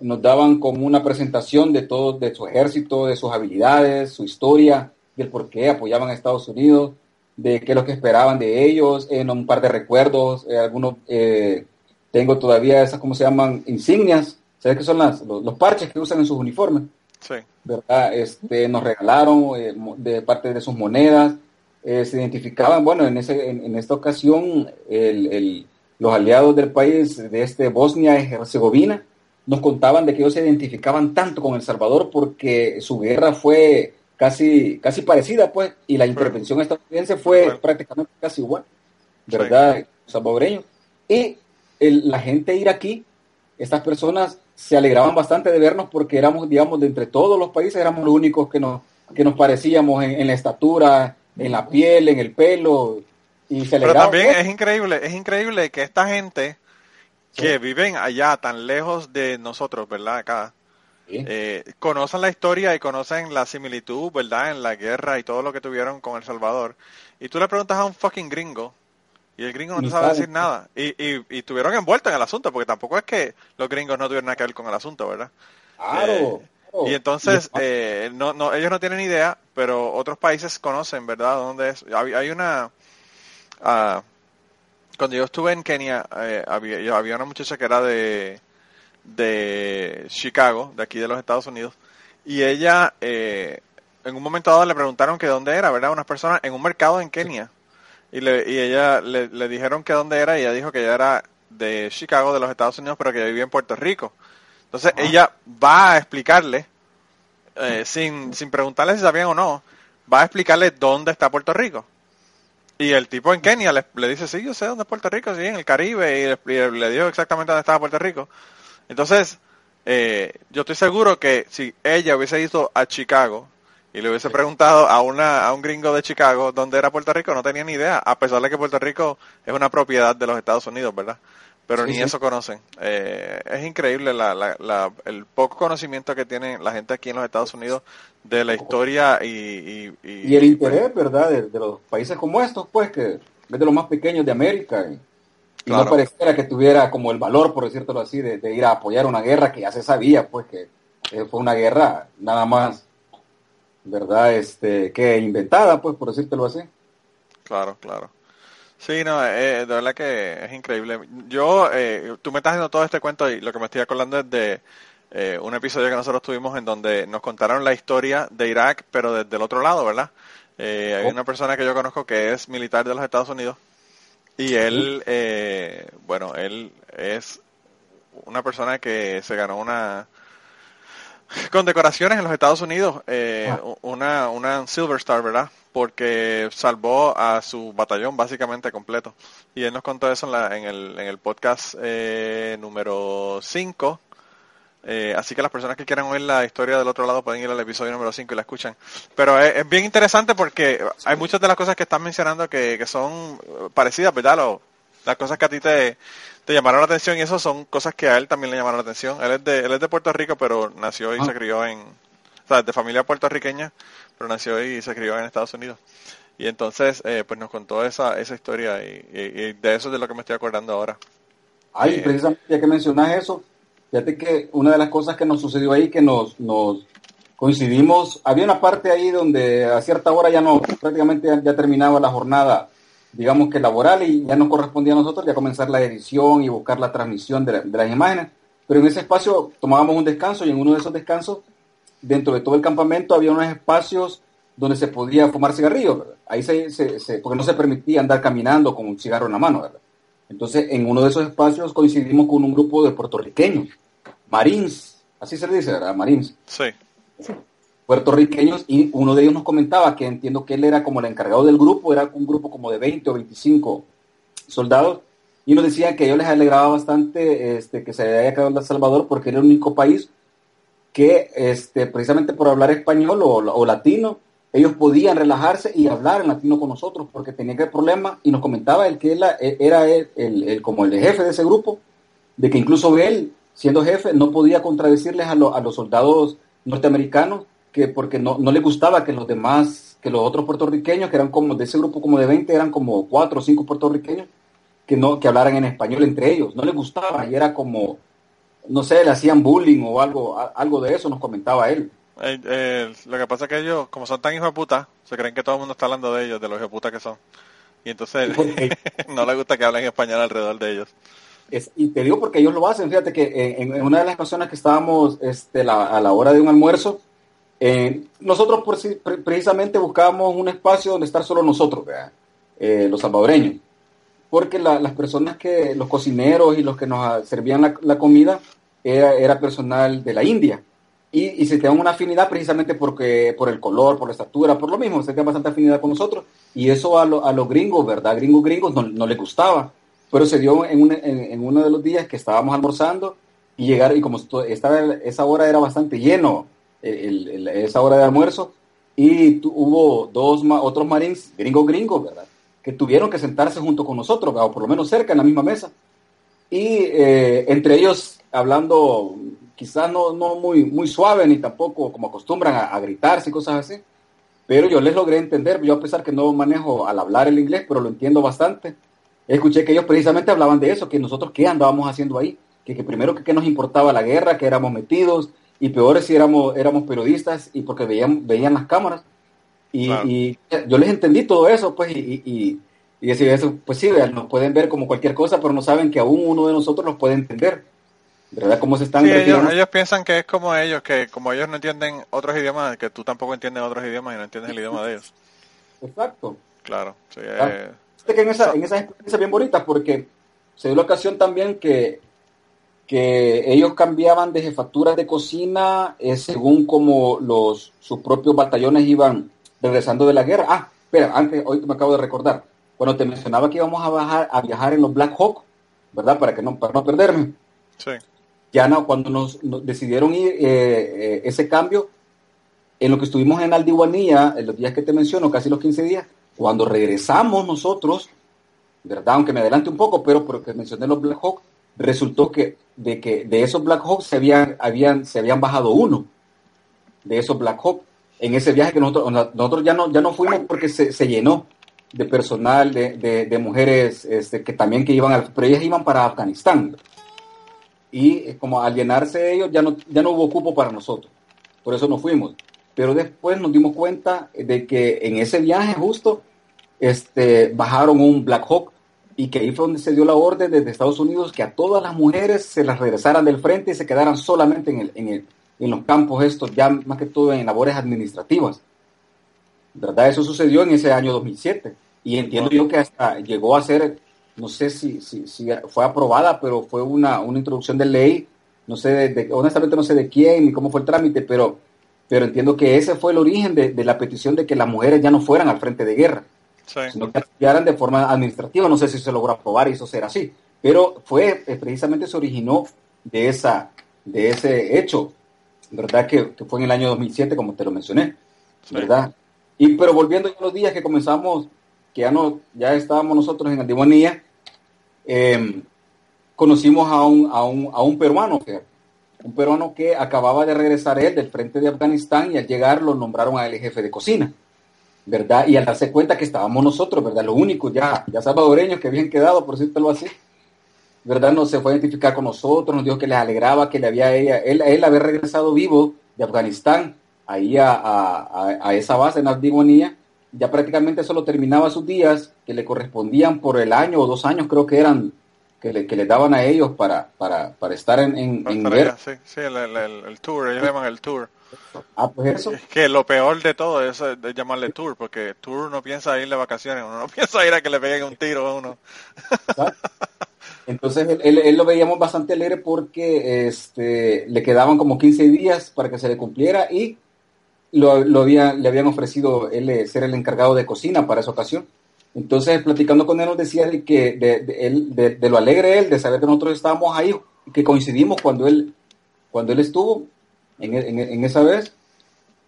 nos daban como una presentación de todo, de su ejército, de sus habilidades, su historia, del por qué apoyaban a Estados Unidos, de qué es lo que esperaban de ellos, en un par de recuerdos, eh, algunos, eh, tengo todavía esas, ¿cómo se llaman? Insignias, ¿sabes qué son las, los, parches que usan en sus uniformes? Sí. ¿Verdad? Este, nos regalaron eh, de parte de sus monedas, eh, se identificaban, bueno, en, ese, en, esta ocasión el, los aliados del país de este Bosnia y Herzegovina nos contaban de que ellos se identificaban tanto con El Salvador porque su guerra fue casi, casi parecida, pues, y la intervención estadounidense fue prácticamente casi igual, ¿verdad? Salvadoreño. Y la gente iraquí, estas personas se alegraban bastante de vernos porque éramos, digamos, de entre todos los países, éramos los únicos que nos, que nos parecíamos en, la estatura, en la piel, en el pelo. Y se Pero también es increíble, es increíble que esta gente que viven allá tan lejos de nosotros, ¿verdad? Acá, eh, conocen la historia y conocen la similitud, ¿verdad? En la guerra y todo lo que tuvieron con El Salvador. Y tú le preguntas a un fucking gringo y el gringo no te sabe decir nada. Y, y, y estuvieron envueltos en el asunto, porque tampoco es que los gringos no tuvieron nada que ver con el asunto, ¿verdad? Claro. Eh, y entonces, eh, no, no, ellos no tienen idea, pero otros países conocen, ¿verdad? ¿Dónde es? Hay, una... Uh, cuando yo estuve en Kenia, eh, había, había una muchacha que era de, de Chicago, de aquí de los Estados Unidos, y ella, eh, en un momento dado le preguntaron que dónde era, ¿verdad? Unas personas en un mercado en Kenia. Y, le, y ella le, le dijeron que dónde era y ella dijo que ella era de Chicago, de los Estados Unidos, pero que vivía en Puerto Rico. Entonces ella va a explicarle, eh, sin, sin preguntarle si sabían o no, va a explicarle dónde está Puerto Rico. Y el tipo en Kenia le, dice, sí, yo sé dónde es Puerto Rico, sí, en el Caribe, y le, dijo exactamente dónde estaba Puerto Rico. Entonces, eh, yo estoy seguro que si ella hubiese ido a Chicago y le hubiese preguntado a una a un gringo de Chicago dónde era Puerto Rico, no tenía ni idea, a pesar de que Puerto Rico es una propiedad de los Estados Unidos, ¿verdad? Pero ni eso conocen. Eh, es increíble la, la, el poco conocimiento que tiene la gente aquí en los Estados Unidos de la historia y... Y, el interés, ¿verdad? De, los países como estos, pues, que es de los más pequeños de América. Y, no pareciera que tuviera como el valor, por decirlo así, de, de, ir a apoyar una guerra que ya se sabía, pues, que fue una guerra nada más ¿verdad? Este, que inventada, pues, por decírtelo así. Claro, claro. Sí, no, eh, de verdad que es increíble. Yo, eh, tú me estás haciendo todo este cuento y lo que me estoy acordando es de eh, un episodio que nosotros tuvimos en donde nos contaron la historia de Irak, pero desde el otro lado, ¿verdad? hay oh. una persona que yo conozco que es militar de los Estados Unidos y él, bueno, él es una persona que se ganó una con decoraciones en los Estados Unidos, eh, ah. una, una Silver Star, ¿verdad? Porque salvó a su batallón básicamente completo. Y él nos contó eso en, la, en, el, en el podcast eh, número 5. Eh, así que las personas que quieran oír la historia del otro lado pueden ir al episodio número 5 y la escuchan. Pero es, bien interesante porque hay muchas de las cosas que están mencionando que, que son parecidas, ¿verdad? Las cosas que a ti te, te llamaron la atención y eso son cosas que a él también le llamaron la atención. Él es de, él es de Puerto Rico, pero nació y ah. se crió en, o sea, de familia puertorriqueña, pero nació y se crió en Estados Unidos. Y entonces, eh, pues nos contó esa, esa historia y, de eso es de lo que me estoy acordando ahora. Ay, eh, precisamente ya que mencionas eso, fíjate que una de las cosas que nos sucedió ahí, que nos, nos coincidimos, había una parte ahí donde a cierta hora ya no, prácticamente ya terminaba la jornada digamos que laboral y ya nos correspondía a nosotros ya comenzar la edición y buscar la transmisión de, las imágenes. Pero en ese espacio tomábamos un descanso y en uno de esos descansos, dentro de todo el campamento, había unos espacios donde se podía fumar cigarrillos. Ahí se, se, porque no se permitía andar caminando con un cigarro en la mano. ¿verdad? Entonces, en uno de esos espacios coincidimos con un grupo de puertorriqueños, Marines, así se le dice, ¿verdad? Marines. Sí. sí puertorriqueños y uno de ellos nos comentaba que entiendo que él era como el encargado del grupo, era un grupo como de 20 o 25 soldados y nos decía que ellos les alegraba bastante este, que se haya quedado en El Salvador porque era el único país que este, precisamente por hablar español o, latino, ellos podían relajarse y hablar en latino con nosotros porque tenía que problema y nos comentaba el que él era el, como el jefe de ese grupo, de que incluso él, siendo jefe, no podía contradecirles a, a los soldados norteamericanos que porque no, no le gustaba que los demás, que los otros puertorriqueños, que eran como de ese grupo como de 20, eran como cuatro o cinco puertorriqueños, que no, que hablaran en español entre ellos, no les gustaba y era como, no sé, le hacían bullying o algo, algo de eso nos comentaba él. Eh, eh, lo que pasa es que ellos, como son tan hijos de puta, se creen que todo el mundo está hablando de ellos, de los hijos de puta que son. Y entonces no les gusta que hablen español alrededor de ellos. Es, y te digo porque ellos lo hacen, fíjate que en, una de las personas que estábamos este, a la hora de un almuerzo, Eh, nosotros precisamente buscábamos un espacio donde estar solo nosotros, eh, los salvadoreños, porque las personas que, los cocineros y los que nos servían la, comida era, personal de la India. Y, se tenían una afinidad precisamente porque, por el color, por la estatura, por lo mismo, se tenían bastante afinidad con nosotros. Y eso a, a los gringos, ¿verdad? Gringos gringos no, les gustaba. Pero se dio en, en, uno de los días que estábamos almorzando y llegar, y como estaba, esa hora era bastante lleno, esa hora de almuerzo, y hubo dos otros marines, gringos gringos, ¿verdad? Que tuvieron que sentarse junto con nosotros, o por lo menos cerca en la misma mesa. Y eh, entre ellos hablando quizás no, no muy, muy suave ni tampoco como acostumbran a, gritarse y cosas así, pero yo les logré entender, yo a pesar que no manejo al hablar el inglés, pero lo entiendo bastante, escuché que ellos precisamente hablaban de eso, que nosotros qué andábamos haciendo ahí, que, que primero que, que, nos importaba la guerra, que éramos metidos, y peor si éramos, éramos periodistas y porque veían, veían las cámaras. Y, yo les entendí todo eso, pues, y, y, decir eso, pues sí, nos pueden ver como cualquier cosa, pero no saben que aún uno de nosotros los puede entender. ¿Verdad? ¿Cómo se están ellos, ellos, piensan que es como ellos, que como ellos no entienden otros idiomas, que tú tampoco entiendes otros idiomas y no entiendes el idioma de ellos. Exacto. Claro. Sí, eh, que en esa, en esa experiencia bien bonita, porque se dio la ocasión también que que ellos cambiaban de jefaturas de cocina eh, según como los, sus propios batallones iban regresando de la guerra. Ah, espera, antes, hoy me acabo de recordar, cuando te mencionaba que íbamos a, bajar, a viajar en los Black Hawk, ¿verdad? Para, que no, para no perderme. Sí. Ya no, cuando nos, decidieron ir eh, eh, ese cambio, en lo que estuvimos en Aldiguanía, en los días que te menciono, casi los 15 días, cuando regresamos nosotros, ¿verdad? Aunque me adelante un poco, pero porque mencioné los Black Hawk, resultó que de que de esos Black Hawks se habían, habían, se habían bajado uno de esos Black Hawk en ese viaje que nosotros, nosotros ya no, ya no fuimos porque se, se llenó de personal, de, de, mujeres este, que también que iban, al, pero ellas iban para Afganistán. Y eh, como al llenarse ellos ya no, ya no hubo cupo para nosotros. Por eso no fuimos. Pero después nos dimos cuenta de que en ese viaje justo este, bajaron un Black Hawk y que ahí fue donde se dio la orden desde Estados Unidos que a todas las mujeres se las regresaran del frente y se quedaran solamente en, el, en, el, en los campos estos, ya más que todo en labores administrativas. ¿Verdad? Eso sucedió en ese año 2007 y entiendo yo que hasta llegó a ser, no sé si, si, si fue aprobada, pero fue una, una introducción de ley, no sé, de, honestamente no sé de quién ni cómo fue el trámite, pero, pero entiendo que ese fue el origen de, de la petición de que las mujeres ya no fueran al frente de guerra sino que de forma administrativa. No sé si se logró aprobar y eso será así, pero fue eh, precisamente se originó de esa de ese hecho, verdad que, fue en el año 2007 como te lo mencioné, verdad. Y pero volviendo a los días que comenzamos, que ya no ya estábamos nosotros en Antimonía, em, conocimos a un, a un, a un peruano, un peruano que acababa de regresar él del frente de Afganistán y al llegar lo nombraron a él jefe de cocina. ¿Verdad? Y al darse cuenta que estábamos nosotros, ¿verdad? Lo único ya, ya salvadoreños que habían quedado, por decirlo así, ¿verdad? No se fue a identificar con nosotros, nos dijo que les alegraba que le había ella, él, él había regresado vivo de Afganistán, ahí a, a, a esa base en Abdimonía, ya prácticamente solo terminaba sus días que le correspondían por el año o dos años, creo que eran, que le, que le daban a ellos para, para, para estar en, en, en sí, sí, el, el, el, tour, ellos llaman el tour. Ah, pues eso. Es que lo peor de todo es, llamarle tour, porque tour no piensa ir de vacaciones, uno no piensa ir a que le peguen un tiro a uno. Entonces él, lo veíamos bastante alegre porque este, le quedaban como 15 días para que se le cumpliera y lo, lo había, le habían ofrecido él eh, ser el encargado de cocina para esa ocasión. Entonces, platicando con él, nos decía de que de, de, lo alegre él, de saber que nosotros estábamos ahí, que coincidimos cuando él, cuando él estuvo, en, esa vez,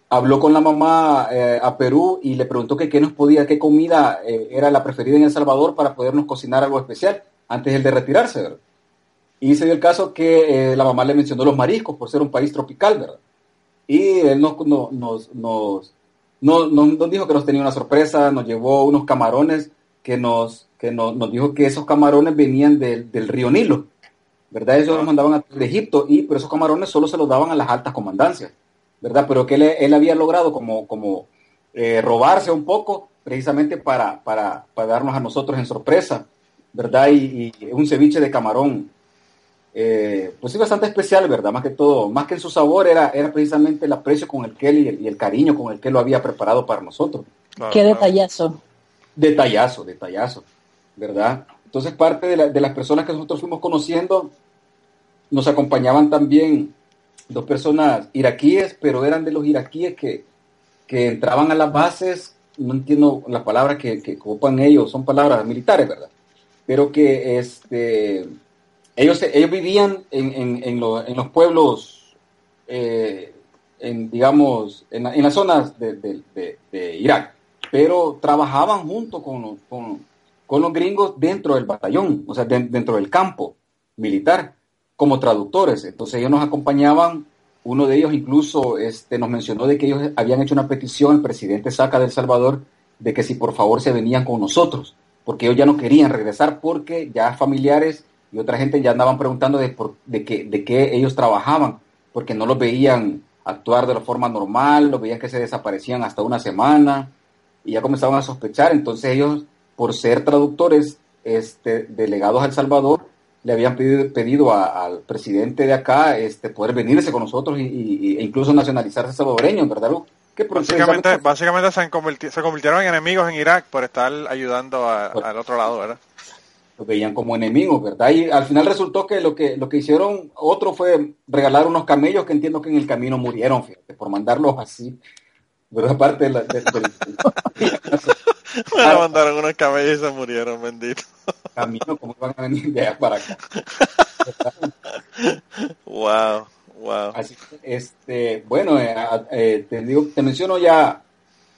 habló con la mamá eh, a Perú y le preguntó que qué nos podía, qué comida eh, era la preferida en El Salvador para podernos cocinar algo especial antes de retirarse, Y se dio el caso que eh, la mamá le mencionó los mariscos por ser un país tropical, ¿verdad? Y él nos, nos, nos, nos, dijo que nos tenía una sorpresa, nos llevó unos camarones que nos, que nos, dijo que esos camarones venían del río Nilo. ¿Verdad? Ellos los mandaban a, de Egipto y por esos camarones solo se los daban a las altas comandancias, ¿verdad? Pero que él, había logrado como, como eh, robarse un poco precisamente para, para, para, darnos a nosotros en sorpresa, ¿verdad? Y, un ceviche de camarón eh, pues sí, bastante especial, ¿verdad? Más que todo, más que en su sabor, era, era precisamente el aprecio con el que él y el, cariño con el que lo había preparado para nosotros. Qué detallazo. Detallazo, detallazo, ¿verdad? Entonces, parte de, de las personas que nosotros fuimos conociendo, nos acompañaban también dos personas iraquíes, pero eran de los iraquíes que, que entraban a las bases, no entiendo las palabras que, que ocupan ellos, son palabras militares, ¿verdad? Pero que este ellos, ellos vivían en, en, en, en los pueblos, eh, en, digamos, en, las zonas de, de, de, Irak, pero trabajaban junto con, con, con, los gringos dentro del batallón, o sea, dentro del campo militar, como traductores. Entonces ellos nos acompañaban, uno de ellos incluso este, nos mencionó de que ellos habían hecho una petición al presidente Saca del Salvador de que si por favor se venían con nosotros, porque ellos ya no querían regresar porque ya familiares y otra gente ya andaban preguntando de, por, de, qué, de qué ellos trabajaban, porque no los veían actuar de la forma normal, los veían que se desaparecían hasta una semana y ya comenzaban a sospechar. Entonces ellos, por ser traductores este, delegados a El Salvador, le habían pedido, pedido al presidente de acá este, poder venirse con nosotros y, e incluso nacionalizarse salvadoreños, ¿verdad, Que básicamente, básicamente se, se, convirtieron en enemigos en Irak por estar ayudando al otro lado, ¿verdad? lo veían como enemigos, ¿verdad? Y al final resultó que lo que, lo que hicieron otro fue regalar unos camellos que entiendo que en el camino murieron, fíjate, por mandarlos así. Pero aparte de la... De, Me mandaron unos camellos y se murieron, bendito. Camino, como van a venir de allá para acá? wow, wow. Así que, este, bueno, eh, eh, te digo, te menciono ya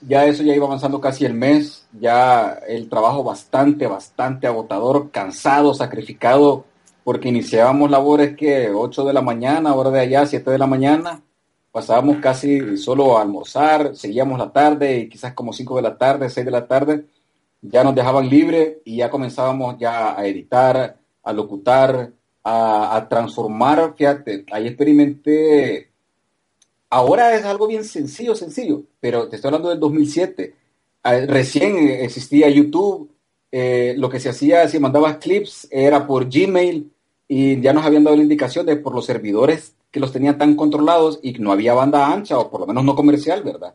ya eso ya iba avanzando casi el mes, ya el trabajo bastante, bastante agotador, cansado, sacrificado, porque iniciábamos labores que 8 de la mañana, hora de allá, 7 de la mañana, pasábamos casi solo a almorzar, seguíamos la tarde y quizás como 5 de la tarde, 6 de la tarde, ya nos dejaban libre y ya comenzábamos ya a editar, a locutar, a, transformar, fíjate, ahí experimenté Ahora es algo bien sencillo, sencillo, pero te estoy hablando del 2007. Ah, recién existía YouTube, eh, lo que se hacía si mandabas clips era por Gmail y ya nos habían dado la indicación de por los servidores que los tenían tan controlados y no había banda ancha o por lo menos no comercial, ¿verdad?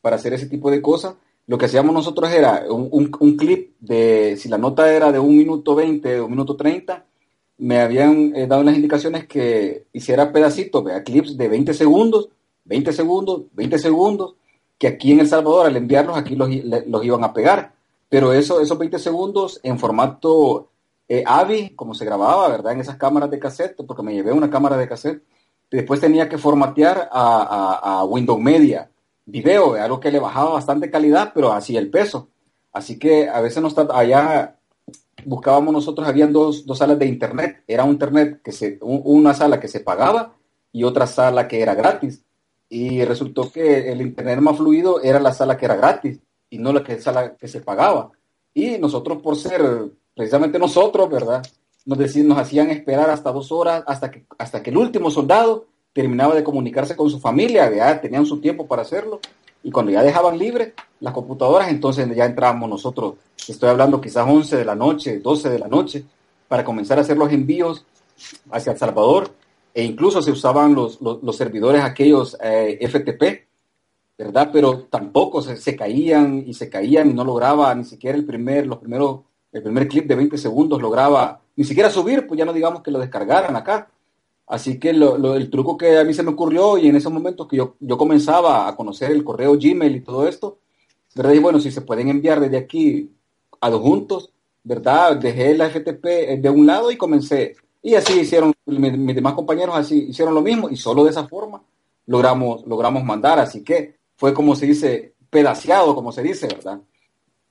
Para hacer ese tipo de cosas. Lo que hacíamos nosotros era un, clip de, si la nota era de un minuto 20 de un minuto 30, me habían eh, dado las indicaciones que hiciera pedacitos, vea, clips de 20 segundos 20 segundos, 20 segundos, que aquí en El Salvador al enviarlos aquí los, iban a pegar. Pero eso, esos 20 segundos en formato eh, AVI, como se grababa, ¿verdad? En esas cámaras de cassette, porque me llevé una cámara de cassette. Después tenía que formatear a, Windows Media video, algo que le bajaba bastante calidad, pero así el peso. Así que a veces nos allá buscábamos nosotros, habían dos, dos salas de internet. Era un internet que se, una sala que se pagaba y otra sala que era gratis y resultó que el internet más fluido era la sala que era gratis y no la que, sala que se pagaba. Y nosotros por ser precisamente nosotros, ¿verdad? Nos, decían, nos hacían esperar hasta dos horas hasta que, hasta que el último soldado terminaba de comunicarse con su familia, ya tenían su tiempo para hacerlo. Y cuando ya dejaban libre las computadoras, entonces ya entrábamos nosotros, estoy hablando quizás 11 de la noche, 12 de la noche, para comenzar a hacer los envíos hacia El Salvador e incluso se usaban los, los, servidores aquellos eh, FTP, ¿verdad? Pero tampoco se, se, caían y se caían y no lograba ni siquiera el primer, los primeros, el primer clip de 20 segundos lograba ni siquiera subir, pues ya no digamos que lo descargaran acá. Así que lo, el truco que a mí se me ocurrió y en esos momentos que yo, yo comenzaba a conocer el correo Gmail y todo esto, ¿verdad? Y bueno, si se pueden enviar desde aquí adjuntos, ¿verdad? Dejé la FTP de un lado y comencé y así hicieron, mis, demás compañeros así hicieron lo mismo y solo de esa forma logramos, logramos mandar. Así que fue como se dice, pedaciado, como se dice, ¿verdad?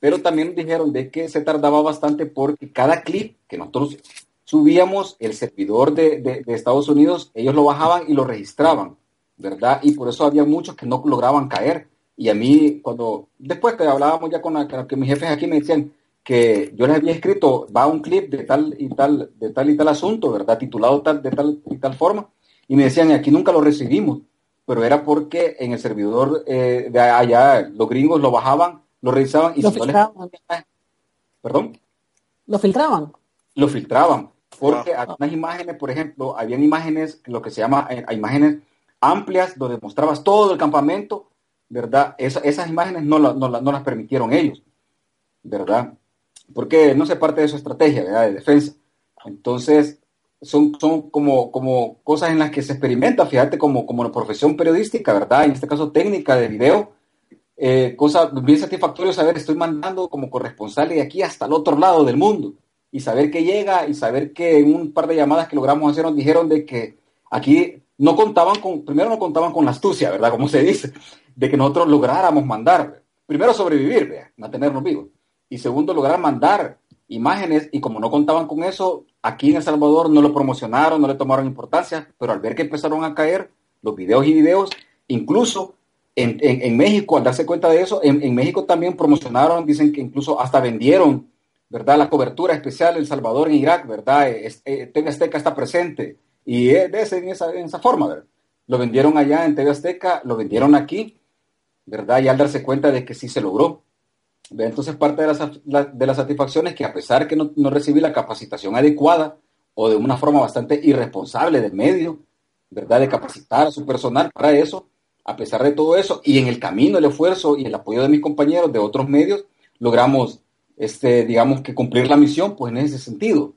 Pero también dijeron de que se tardaba bastante porque cada clip que nosotros subíamos, el servidor de, Estados Unidos, ellos lo bajaban y lo registraban, ¿verdad? Y por eso había muchos que no lograban caer. Y a mí, cuando, después que hablábamos ya con, la, que mis jefes aquí me decían, que yo les había escrito, va un clip de tal y tal, de tal y tal asunto, ¿verdad? Titulado tal, de tal y tal forma. Y me decían, aquí nunca lo recibimos. Pero era porque en el servidor eh, de allá los gringos lo bajaban, lo revisaban y lo filtraban. ¿Perdón? ¿Lo filtraban? Lo filtraban. Porque algunas imágenes, por ejemplo, habían imágenes, lo que se llama, eh, imágenes amplias donde mostrabas todo el campamento, ¿verdad? esas imágenes no, no, no, las permitieron ellos, ¿verdad? Porque no se parte de su estrategia, ¿verdad? De defensa. Entonces, son, son como, como cosas en las que se experimenta, fíjate, como, como la profesión periodística, ¿verdad? En este caso técnica de video, eh, cosa bien satisfactorio saber, estoy mandando como corresponsal de aquí hasta el otro lado del mundo. Y saber que llega y saber que en un par de llamadas que logramos hacer nos dijeron de que aquí no contaban con, primero no contaban con la astucia, ¿verdad? Como se dice, de que nosotros lográramos mandar, primero sobrevivir, mantenernos vivos, y segundo lograr mandar imágenes y como no contaban con eso, aquí en El Salvador no lo promocionaron, no le tomaron importancia, pero al ver que empezaron a caer los videos y videos, incluso en, en, México, al darse cuenta de eso, en, México también promocionaron, dicen que incluso hasta vendieron, ¿verdad? La cobertura especial El Salvador en Irak, ¿verdad? Eh, TV Azteca está presente y es de ese, en, esa, en esa forma, ¿verdad? Lo vendieron allá en TV Azteca, lo vendieron aquí, ¿verdad? Y al darse cuenta de que sí se logró. Entonces, parte de la, de es que a pesar que no, no, recibí la capacitación adecuada o de una forma bastante irresponsable del medio, ¿verdad? De capacitar a su personal para eso, a pesar de todo eso, y en el camino, el esfuerzo y el apoyo de mis compañeros de otros medios, logramos, este, digamos que cumplir la misión, pues en ese sentido.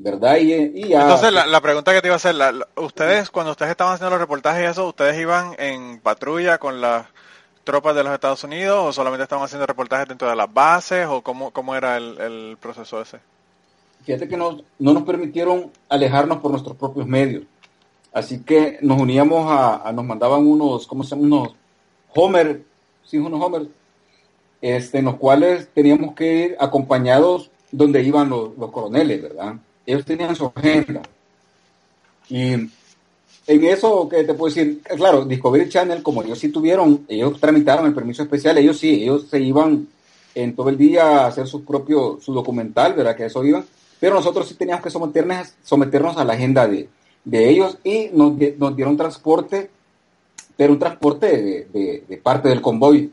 ¿Verdad? Y, Entonces, la, pregunta que te iba a hacer, ustedes, cuando ustedes estaban haciendo los reportajes y eso, ¿ustedes iban en patrulla con las tropas de los Estados Unidos o solamente estaban haciendo reportajes dentro de las bases o cómo, cómo era el, proceso ese? Fíjate que no, no nos permitieron alejarnos por nuestros propios medios. Así que nos uníamos a, nos mandaban unos, ¿cómo se llama? Unos Homer, sí, unos Homer, este, en los cuales teníamos que ir acompañados donde iban los, los coroneles, ¿verdad? Ellos tenían su agenda. Y en eso, que te puedo decir? Claro, Discovery Channel, como ellos sí tuvieron, ellos tramitaron el permiso especial, ellos sí, ellos se iban en todo el día a hacer su propio, su documental, ¿verdad? Que eso iban, pero nosotros sí teníamos que someternos, someternos a la agenda de, ellos y nos, nos, dieron transporte, pero un transporte de, parte del convoy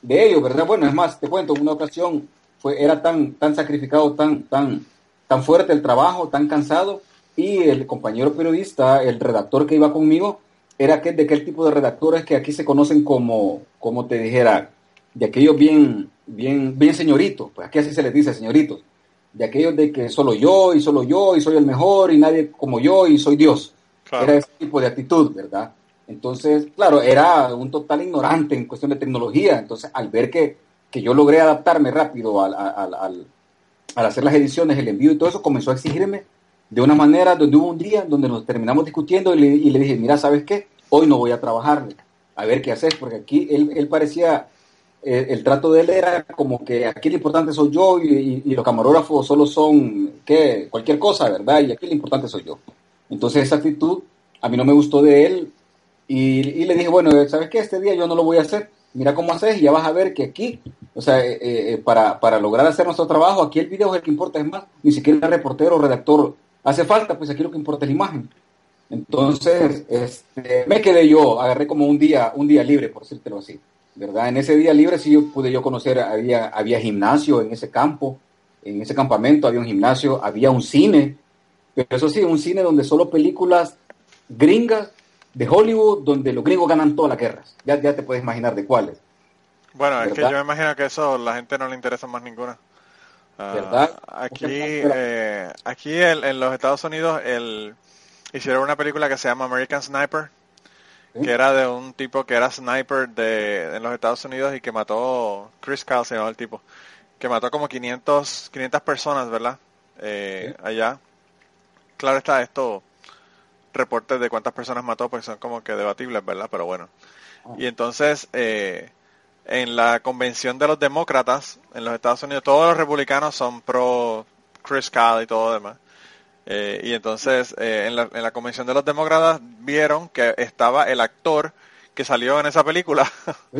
de ellos, ¿verdad? Bueno, es más, te cuento, en una ocasión fue, era tan, tan sacrificado, tan, tan, tan fuerte el trabajo, tan cansado, y el compañero periodista, el redactor que iba conmigo, era que, de aquel tipo de redactores que aquí se conocen como, como te dijera, de aquellos bien, bien, bien señoritos, pues aquí así se les dice señoritos, de aquellos de que solo yo y solo yo y soy el mejor y nadie como yo y soy Dios. Era ese tipo de actitud, ¿verdad? Entonces, claro, era un total ignorante en cuestión de tecnología. Entonces, al ver que, que yo logré adaptarme rápido al, al, al, al, hacer las ediciones, el envío y todo eso, comenzó a exigirme de una manera donde hubo un día donde nos terminamos discutiendo y le, dije, mira, ¿sabes qué? Hoy no voy a trabajar, a ver qué haces, porque aquí él, parecía, eh, el trato de él era como que aquí lo importante soy yo y, los camarógrafos solo son, ¿qué? Cualquier cosa, ¿verdad? Y aquí lo importante soy yo. Entonces esa actitud a mí no me gustó de él y, le dije, bueno, ¿sabes qué? Este día yo no lo voy a hacer. Mira cómo haces y ya vas a ver que aquí, o sea, eh, eh, para, para lograr hacer nuestro trabajo, aquí el video es el que importa, es más, ni siquiera el reportero o redactor hace falta, pues aquí lo que importa es la imagen. Entonces, este, me quedé yo, agarré como un día, un día libre, por decírtelo así, ¿verdad? En ese día libre sí pude yo conocer, había, había gimnasio en ese campo, en ese campamento había un gimnasio, había un cine, pero eso sí, un cine donde solo películas gringas de Hollywood, donde los gringos ganan todas las guerras. Ya, ya te puedes imaginar de cuáles. Bueno, es que yo me imagino que eso la gente no le interesa más ninguna. ¿Verdad? Ah, aquí, eh, aquí en, los Estados Unidos el, hicieron una película que se llama American Sniper, que era de un tipo que era sniper de, en los Estados Unidos y que mató, Chris Kyle se llamaba el tipo, que mató como 500, 500 personas, ¿verdad? Eh, allá. Claro está esto, reportes de cuántas personas mató, pues son como que debatibles, ¿verdad? Pero bueno. Ah. Y entonces, eh, en la convención de los demócratas en los Estados Unidos, todos los republicanos son pro Chris Kyle y todo lo demás. Eh, y entonces eh, en, la, en, la, convención de los demócratas vieron que estaba el actor que salió en esa película.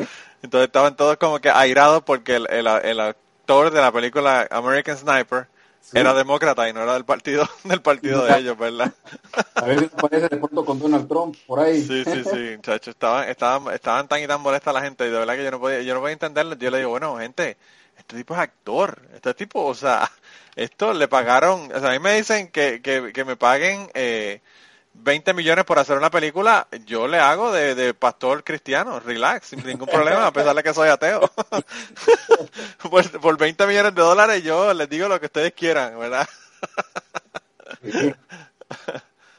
entonces estaban todos como que airados porque el, el actor de la película American Sniper era demócrata y no era del partido del partido de ellos, ¿verdad? A veces parece de pronto con Donald Trump por ahí. Sí, sí, sí, muchachos, estaban, estaban, estaban tan y tan molesta la gente y de verdad que yo no podía, yo no podía entenderlo. Yo le digo, bueno, gente, este tipo es actor, este tipo, o sea, esto le pagaron, o sea, a mí me dicen que, que, que me paguen eh, 20 millones por hacer una película, yo le hago de, de pastor cristiano, relax, sin ningún problema, a pesar de que soy ateo. por, por 20 millones de dólares yo les digo lo que ustedes quieran, ¿verdad?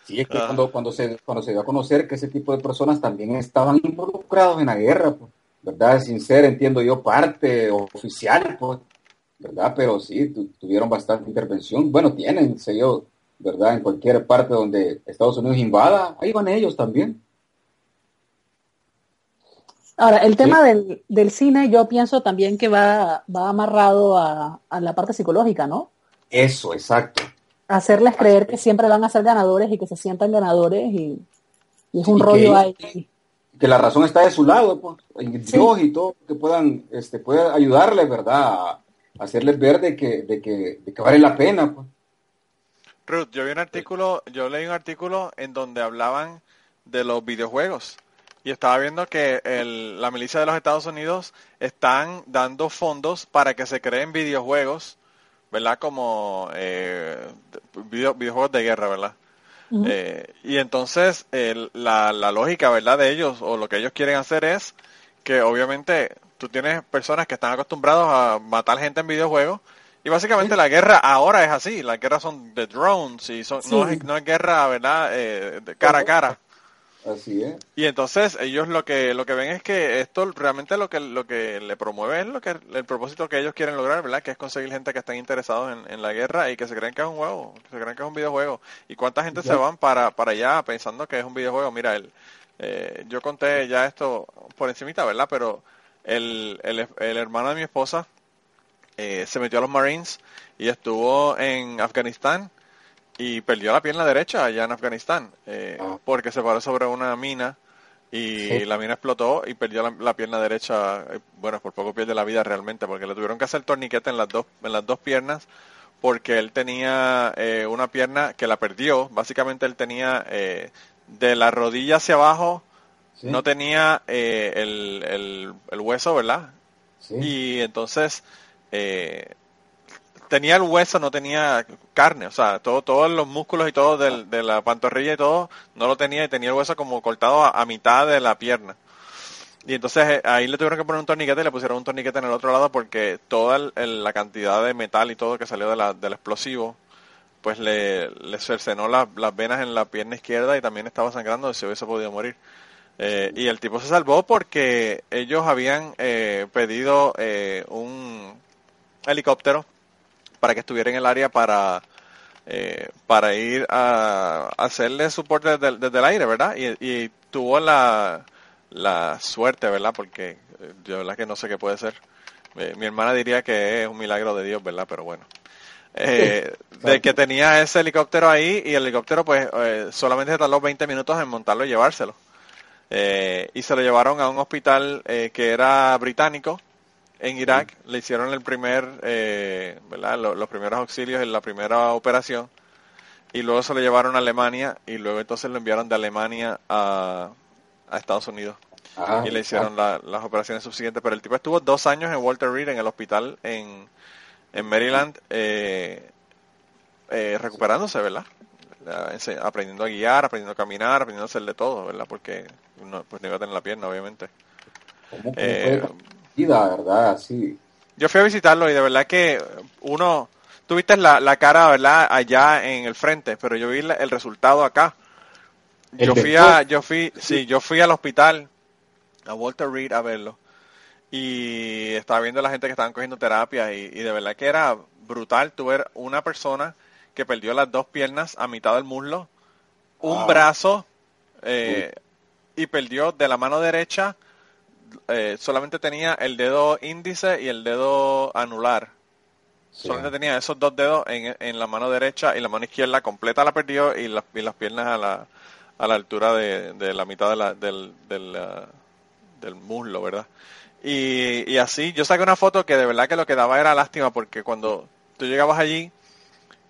Sí, es que cuando, cuando, se, cuando se dio a conocer que ese tipo de personas también estaban involucrados en la guerra, pues, ¿verdad? Sin ser, entiendo yo, parte oficial, pues, ¿verdad? Pero sí, tuvieron bastante intervención. Bueno, tienen, sé yo, ¿verdad? En cualquier parte donde Estados Unidos invada, ahí van ellos también. Ahora, el tema del, del, cine yo pienso también que va, va amarrado a, a la parte psicológica, ¿no? Eso, exacto hacerles creer que siempre van a ser ganadores y que se sientan ganadores y, es un rollo ahí. Que la razón está de su lado, pues, en Dios y todo, que puedan, este, pueda ayudarles, ¿verdad? A hacerles ver de que, de que, de que vale la pena, pues. Ruth, yo vi un artículo, yo leí un artículo en donde hablaban de los videojuegos y estaba viendo que el, la milicia de los Estados Unidos están dando fondos para que se creen videojuegos ¿verdad? Como eh, videojuegos de guerra, ¿verdad? Eh, y entonces la, la lógica, ¿verdad? De ellos, o lo que ellos quieren hacer es que obviamente tú tienes personas que están acostumbrados a matar gente en videojuegos y básicamente la guerra ahora es así, las guerras son de drones y son, no, es, no es guerra, ¿verdad? Eh, de cara a cara. Así es. Y entonces ellos lo que lo que ven es que esto realmente lo que lo que le promueve es lo que el propósito que ellos quieren lograr, ¿verdad? Que es conseguir gente que estén interesados en, la guerra y que se creen que es un juego, que se creen que es un videojuego. ¿Y cuánta gente se van para para allá pensando que es un videojuego? Mira, el, eh, yo conté ya esto por encimita, ¿verdad? Pero el, el, el hermano de mi esposa eh, se metió a los Marines y estuvo en Afganistán y perdió la pierna derecha allá en Afganistán eh, ah. porque se paró sobre una mina y la mina explotó y perdió la, pierna derecha eh, bueno por poco pierde la vida realmente porque le tuvieron que hacer torniquete en las dos en las dos piernas porque él tenía eh, una pierna que la perdió. Básicamente él tenía de la rodilla hacia abajo no tenía el, el, el, hueso verdad y entonces tenía el hueso, no tenía carne, o sea, todo, todos los músculos y todo de la pantorrilla y todo, no lo tenía y tenía el hueso como cortado a, mitad de la pierna. Y entonces eh, ahí le tuvieron que poner un torniquete y le pusieron un torniquete en el otro lado porque toda la cantidad de metal y todo que salió de la, del explosivo, pues le, le cercenó las venas en la pierna izquierda y también estaba sangrando y se hubiese podido morir. Eh, y el tipo se salvó porque ellos habían eh, pedido un helicóptero para que estuviera en el área para, eh, para ir a, hacerle soporte desde, el aire, ¿verdad? Y, tuvo la, la suerte, ¿verdad? Porque eh, yo la verdad que no sé qué puede ser. Eh, mi hermana diría que es un milagro de Dios, ¿verdad? Pero bueno. de que tenía ese helicóptero ahí y el helicóptero pues solamente se tardó 20 minutos en montarlo y llevárselo. y se lo llevaron a un hospital que era británico en Irak, le hicieron el primer, eh, ¿verdad? Los, primeros auxilios en la primera operación y luego se lo llevaron a Alemania y luego entonces lo enviaron de Alemania a, Estados Unidos ah, y le hicieron las operaciones subsiguientes. Pero el tipo estuvo dos años en Walter Reed en el hospital en, en Maryland eh, eh, recuperándose, ¿verdad? aprendiendo a guiar, aprendiendo a caminar, aprendiendo a hacer de todo, ¿verdad? Porque no, pues no iba a tener la pierna, obviamente. ¿Verdad? Sí. Yo fui a visitarlo y de verdad que uno, tuviste la, la cara, ¿verdad? Allá en el frente, pero yo vi el resultado acá. Yo fui a, yo fui, sí, yo fui al hospital, a Walter Reed a verlo. Y estaba viendo a la gente que estaban cogiendo terapia y, de verdad que era brutal tu ver una persona que perdió las dos piernas a mitad del muslo, un brazo eh, y perdió de la mano derecha eh, solamente tenía el dedo índice y el dedo anular. Solamente tenía esos dos dedos en, en, la mano derecha y la mano izquierda completa la perdió y, las y las piernas a la, a la altura de, de la mitad de la, del, del, del muslo, ¿verdad? Y, y así, yo saqué una foto que de verdad que lo que daba era lástima porque cuando tú llegabas allí,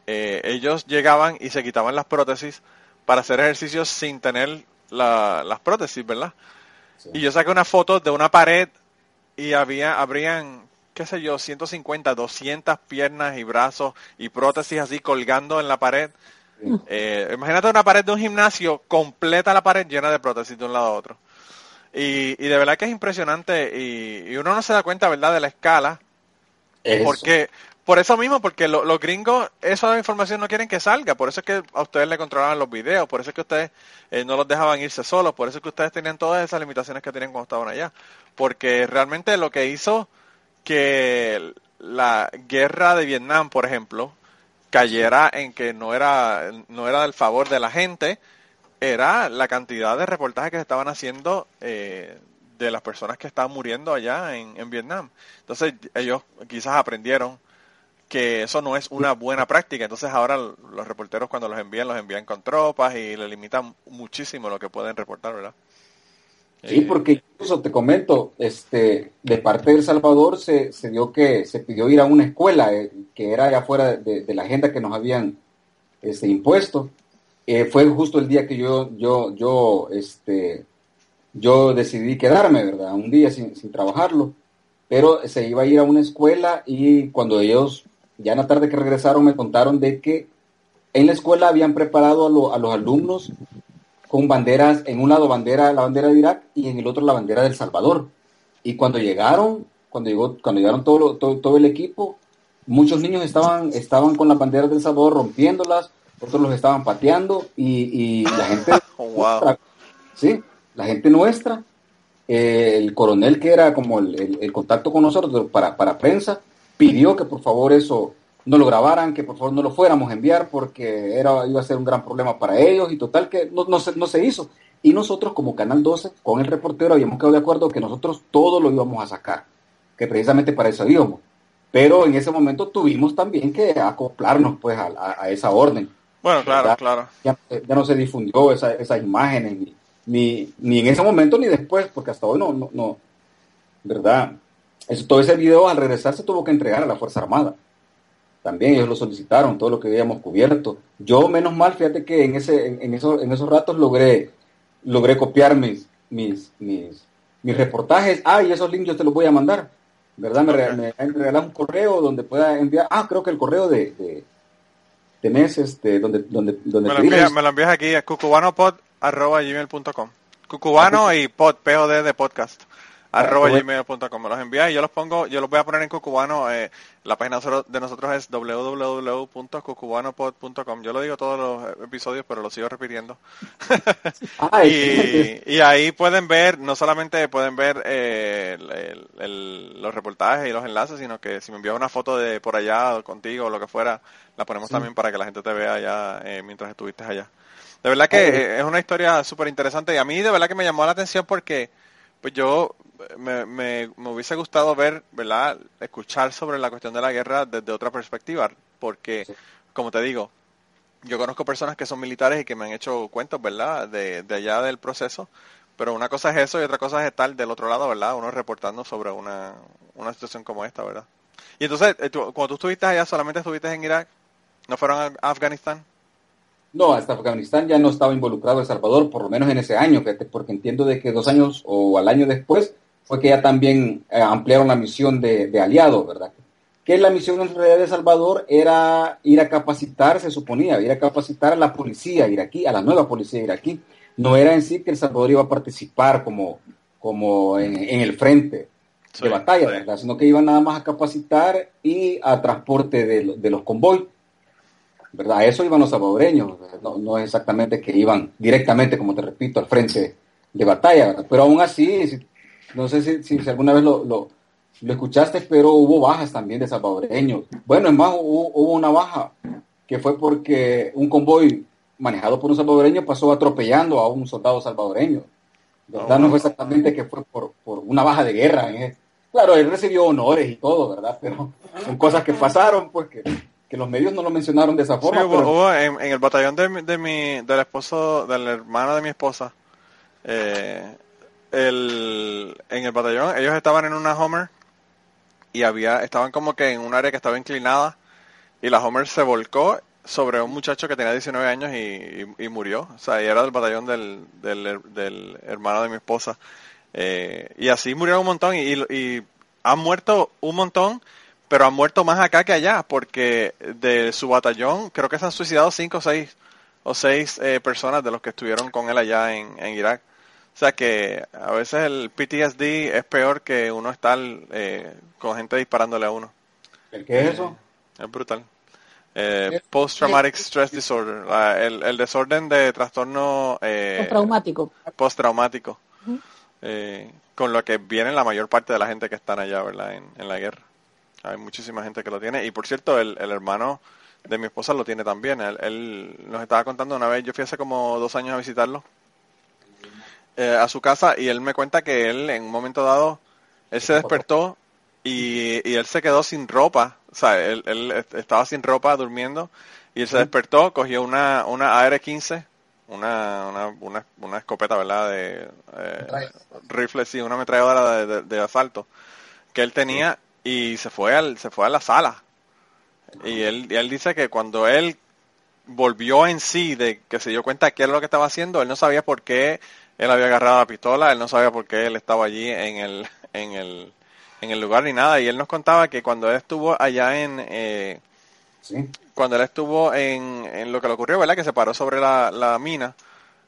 eh, ellos llegaban y se quitaban las prótesis para hacer ejercicios sin tener la, las prótesis, ¿verdad? Y yo saqué una foto de una pared y había, habrían qué sé yo, 150, 200 piernas y brazos y prótesis así colgando en la pared. Eh, imagínate una pared de un gimnasio, completa la pared llena de prótesis de un lado a otro. Y, y de verdad que es impresionante y, y, uno no se da cuenta, ¿verdad?, de la escala. Eso. Porque, por eso mismo, porque lo, los gringos, esa información no quieren que salga. Por eso es que a ustedes le controlaban los videos, por eso es que ustedes eh, no los dejaban irse solos, por eso es que ustedes tenían todas esas limitaciones que tenían cuando estaban allá. Porque realmente lo que hizo que la guerra de Vietnam, por ejemplo, cayera en que no era, no era del favor de la gente, era la cantidad de reportajes que se estaban haciendo eh, de las personas que estaban muriendo allá en, en, Vietnam. Entonces ellos quizás aprendieron que eso no es una buena práctica. Entonces ahora los reporteros cuando los envían, los envían con tropas y le limitan muchísimo lo que pueden reportar, ¿verdad? Sí, porque incluso te comento, este, de parte de El Salvador se, se dio que se pidió ir a una escuela eh, que era allá afuera de, de, la agenda que nos habían este, impuesto. Eh, fue justo el día que yo, yo, yo, este, yo decidí quedarme, ¿verdad? Un día sin, sin trabajarlo, pero se iba a ir a una escuela y cuando ellos, ya en la tarde que regresaron, me contaron de que en la escuela habían preparado a, lo, a los alumnos con banderas, en un lado bandera, la bandera de Irak y en el otro la bandera del Salvador. Y cuando llegaron, cuando llegó, cuando llegaron todo, todo, todo el equipo, muchos niños estaban, estaban con las banderas del Salvador rompiéndolas, otros los estaban pateando y, y la gente oh, wow. nuestra, sí, la gente nuestra, eh, el coronel que era como el, el, el contacto con nosotros para, para prensa, pidió que por favor eso no lo grabaran, que por favor no lo fuéramos a enviar porque era, iba a ser un gran problema para ellos y total que no, no, se, no se hizo. Y nosotros como Canal 12, con el reportero, habíamos quedado de acuerdo que nosotros todo lo íbamos a sacar, que precisamente para eso íbamos. Pero en ese momento tuvimos también que acoplarnos pues a, a, a esa orden. Bueno, claro, ya, claro. Ya, ya, no se difundió esa, esas imágenes, ni, ni, ni, en ese momento ni después, porque hasta hoy no, no, no ¿verdad? Eso, todo ese video al regresar se tuvo que entregar a la Fuerza Armada también ellos lo solicitaron, todo lo que habíamos cubierto. Yo, menos mal, fíjate que en, ese, en, en, eso, en esos ratos logré, logré copiar mis, mis, mis, mis reportajes. Ah, y esos links yo te los voy a mandar, ¿verdad? Me, okay. me, regalas un correo donde pueda enviar. Ah, creo que el correo de, de, mes, este, donde, donde, donde me, lo envías, me lo envías aquí a cucubanopod.gmail.com. Cucubano y pod, POD de podcast arroba gmail.com me los envía y yo los pongo, yo los voy a poner en Cucubano, eh, la página de nosotros es www.cucubanopod.com yo lo digo todos los episodios pero lo sigo repitiendo. Y, y, ahí pueden ver, no solamente pueden ver eh, el, el, el, los reportajes y los enlaces, sino que si me envías una foto de por allá contigo o lo que fuera, la ponemos sí. también para que la gente te vea allá eh, mientras estuviste allá. De verdad que es una historia súper interesante y a mí de verdad que me llamó la atención porque pues yo me, me, me, hubiese gustado ver, ¿verdad? Escuchar sobre la cuestión de la guerra desde otra perspectiva, porque, sí. como te digo, yo conozco personas que son militares y que me han hecho cuentos, ¿verdad? De, de allá del proceso, pero una cosa es eso y otra cosa es estar del otro lado, ¿verdad? Uno reportando sobre una, una situación como esta, ¿verdad? Y entonces, eh, tú, cuando tú estuviste allá, solamente estuviste en Irak, ¿no fueron a Afganistán? No, hasta Afganistán ya no estaba involucrado El Salvador, por lo menos en ese año, porque entiendo de que dos años o al año después fue que ya también eh, ampliaron la misión de, de aliados, ¿verdad? Que la misión en realidad de Salvador era ir a capacitar, se suponía, ir a capacitar a la policía iraquí, a la nueva policía iraquí. No era en sí que El Salvador iba a participar como, como en, en el frente sí, de batalla, sí. ¿verdad? Sino que iban nada más a capacitar y a transporte de, de los convoys. ¿verdad? A eso iban los salvadoreños, no, no, exactamente que iban directamente, como te repito, al frente de batalla, ¿verdad? pero aún así, si, no sé si, si, si, alguna vez lo, lo, lo, escuchaste, pero hubo bajas también de salvadoreños. Bueno, es más, hubo, hubo, una baja que fue porque un convoy manejado por un salvadoreño pasó atropellando a un soldado salvadoreño. ¿Verdad? No fue exactamente que fue por, por una baja de guerra. ¿eh? Claro, él recibió honores y todo, ¿verdad? Pero son cosas que pasaron, pues que que los medios no lo mencionaron de esa forma. Sí, hubo, pero... hubo en, en, el batallón de, de, mi, del esposo, del hermano de mi esposa, eh, el, en el batallón, ellos estaban en una Homer y había, estaban como que en un área que estaba inclinada y la Homer se volcó sobre un muchacho que tenía 19 años y, y, murió. O sea, y era del batallón del, del, del hermano de mi esposa. Eh, y así murieron un montón y, y han muerto un montón, pero han muerto más acá que allá, porque de su batallón creo que se han suicidado cinco o seis o seis eh, personas de los que estuvieron con él allá en, en, Irak. O sea que a veces el PTSD es peor que uno estar eh, con gente disparándole a uno. ¿El qué es eso? Es brutal. Eh, Post-Traumatic Stress Disorder, la, el, el, desorden de trastorno eh, postraumático. Postraumático. eh, con lo que viene la mayor parte de la gente que están allá, ¿verdad? En, en la guerra. Hay muchísima gente que lo tiene. Y por cierto, el, el hermano de mi esposa lo tiene también. Él, él, nos estaba contando una vez, yo fui hace como dos años a visitarlo eh, a su casa y él me cuenta que él en un momento dado, él se despertó y, y él se quedó sin ropa. O sea, él, él estaba sin ropa durmiendo y él se despertó, cogió una, una AR-15, una, una, una, una, escopeta, ¿verdad? De eh, rifle, sí, una ametralladora de, de, de, asalto que él tenía y se fue al, se fue a la sala. Y él, y él dice que cuando él volvió en sí, de que se dio cuenta de qué era lo que estaba haciendo, él no sabía por qué él había agarrado la pistola, él no sabía por qué él estaba allí en el, en el, en el lugar ni nada. Y él nos contaba que cuando él estuvo allá en, eh, Sí. cuando él estuvo en, en, lo que le ocurrió, ¿verdad? Que se paró sobre la, la mina.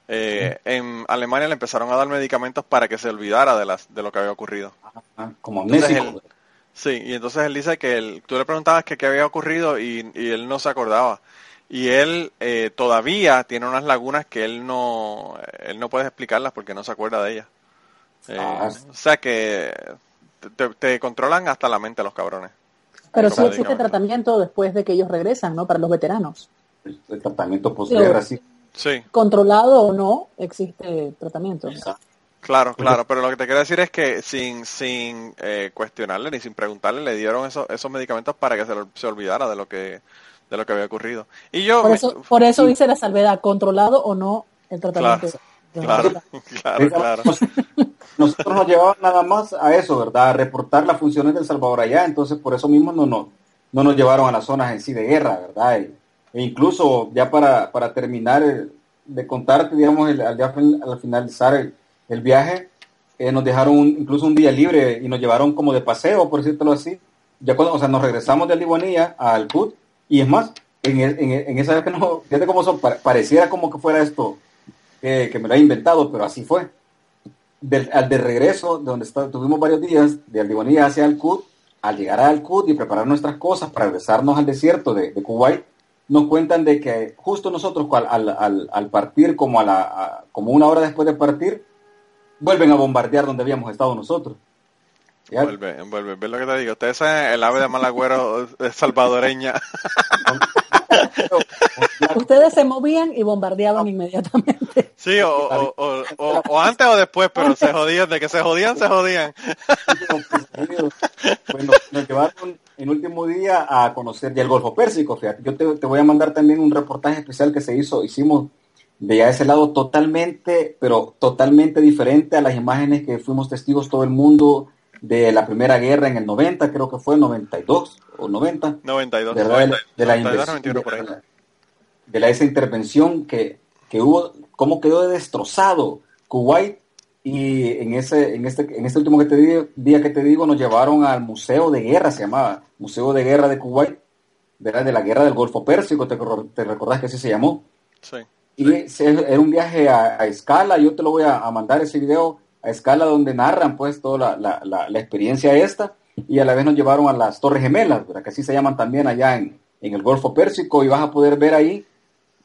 Eh, en Alemania le empezaron a dar medicamentos para que se olvidara de, las, de lo que había ocurrido. Ajá, como Entonces él- sí, y entonces él dice que él, tú le preguntabas que qué había ocurrido y, y él no se acordaba. Y él eh, todavía tiene unas lagunas que él no, él no puede explicarlas porque no se acuerda de ellas. Eh, Ah. o sea que te, te controlan hasta la mente los cabrones. Pero sí existe tratamiento después de que ellos regresan, ¿no? Para los veteranos. El, el tratamiento posguerra, sí. Sí, Controlado o no, existe tratamiento. claro, claro. Pero lo que te quiero decir es que sin, sin eh, cuestionarle ni sin preguntarle, le dieron esos, esos medicamentos para que se, lo- se olvidara de lo que de lo que había ocurrido. Y yo, Por eso, por eso dice la salvedad, controlado o no el tratamiento. claro, claro, claro. Nos- Nosotros nos llevaban nada más a eso, ¿verdad? A reportar las funciones del Salvador allá, entonces por eso mismo no, no, no nos llevaron a las zonas en sí de guerra, ¿verdad? E, e incluso ya para, para terminar eh, de contarte, digamos, el- al, al finalizar el, el viaje, eh, nos dejaron un- incluso un día libre y nos llevaron como de paseo, por decirlo así. Ya cuando, o sea, nos regresamos de Libanía al CUT y es más, en, en, en esa vez que no, fíjate cómo son, pa- pareciera como que fuera esto, eh, que me lo he inventado, pero así fue al de regreso, de donde está- tuvimos varios días, de Aldivanía hacia CUT, al llegar al CUT y preparar nuestras cosas para regresarnos al desierto de, de Kuwait, nos cuentan de que justo nosotros al, al, al- partir, como, a la, a- como una hora después de partir, vuelven a bombardear donde habíamos estado nosotros. ¿Ya? Vuelve, vuelve. ¿Ves lo que te digo? Ustedes saben el ave de Malagüero salvadoreña. Ustedes se movían y bombardeaban inmediatamente. Sí, o, o, o, o- o antes o después, pero se jodían. De que se jodían, se jodían. Pues nos, llevaron en último día a conocer ya el Golfo Pérsico, fíjate. Yo te, te voy a mandar también un reportaje especial que se hizo, hicimos de ya ese lado totalmente, pero totalmente diferente a las imágenes que fuimos testigos todo el mundo de la Primera Guerra en el 90, creo que fue 92 o 90. 92. ¿verdad? De la, de la 92, inversión- 91 por ahí. de la- de la- esa intervención que, que hubo, cómo quedó destrozado Kuwait y en ese, en este, en este último que te digo, día que te digo, nos llevaron al Museo de Guerra, se llamaba, Museo de Guerra de Kuwait, ¿verdad? de la guerra del Golfo Pérsico, te, te recordás que así se llamó. Sí. Y era un viaje a, a escala, yo te lo voy a, a mandar ese video a escala donde narran pues toda la, la, la, la experiencia esta y a la vez nos llevaron a las Torres Gemelas, ¿verdad? que así se llaman también allá en, en el Golfo Pérsico y vas a poder ver ahí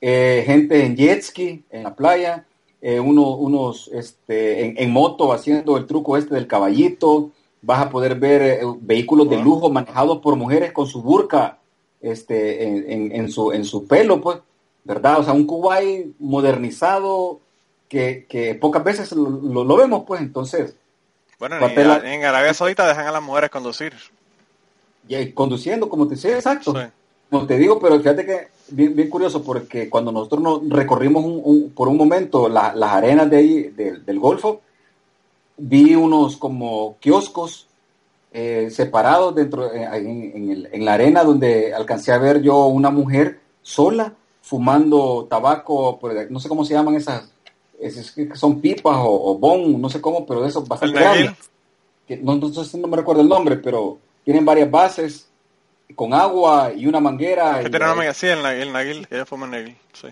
eh, gente en jet ski en la playa, eh, uno- unos este, en, en moto haciendo el truco este del caballito, vas a poder ver eh, vehículos de lujo manejados por mujeres con su burka este, en, en- en su, en su pelo, pues, ¿verdad? O sea, un Kuwait modernizado que, que pocas veces lo, lo- lo vemos, pues, entonces, Bueno, en, en Arabia Saudita dejan a las mujeres conducir. y conduciendo, como te decía, exacto. Sí. Como te digo, pero fíjate que bien, bien curioso porque cuando nosotros nos recorrimos un- un- por un momento la- las arenas de ahí del, del Golfo, vi unos como kioscos eh, separados dentro eh, en, en el- en la arena donde alcancé a ver yo una mujer sola fumando tabaco, no sé cómo se llaman esas, esas que son pipas o, o bon, no sé cómo, pero de esos bastante grandes. que no, no, no me recuerdo el nombre, pero tienen varias bases con agua y una manguera. Que y, tiene una el, el Naguil, ella fuma Naguil, sí.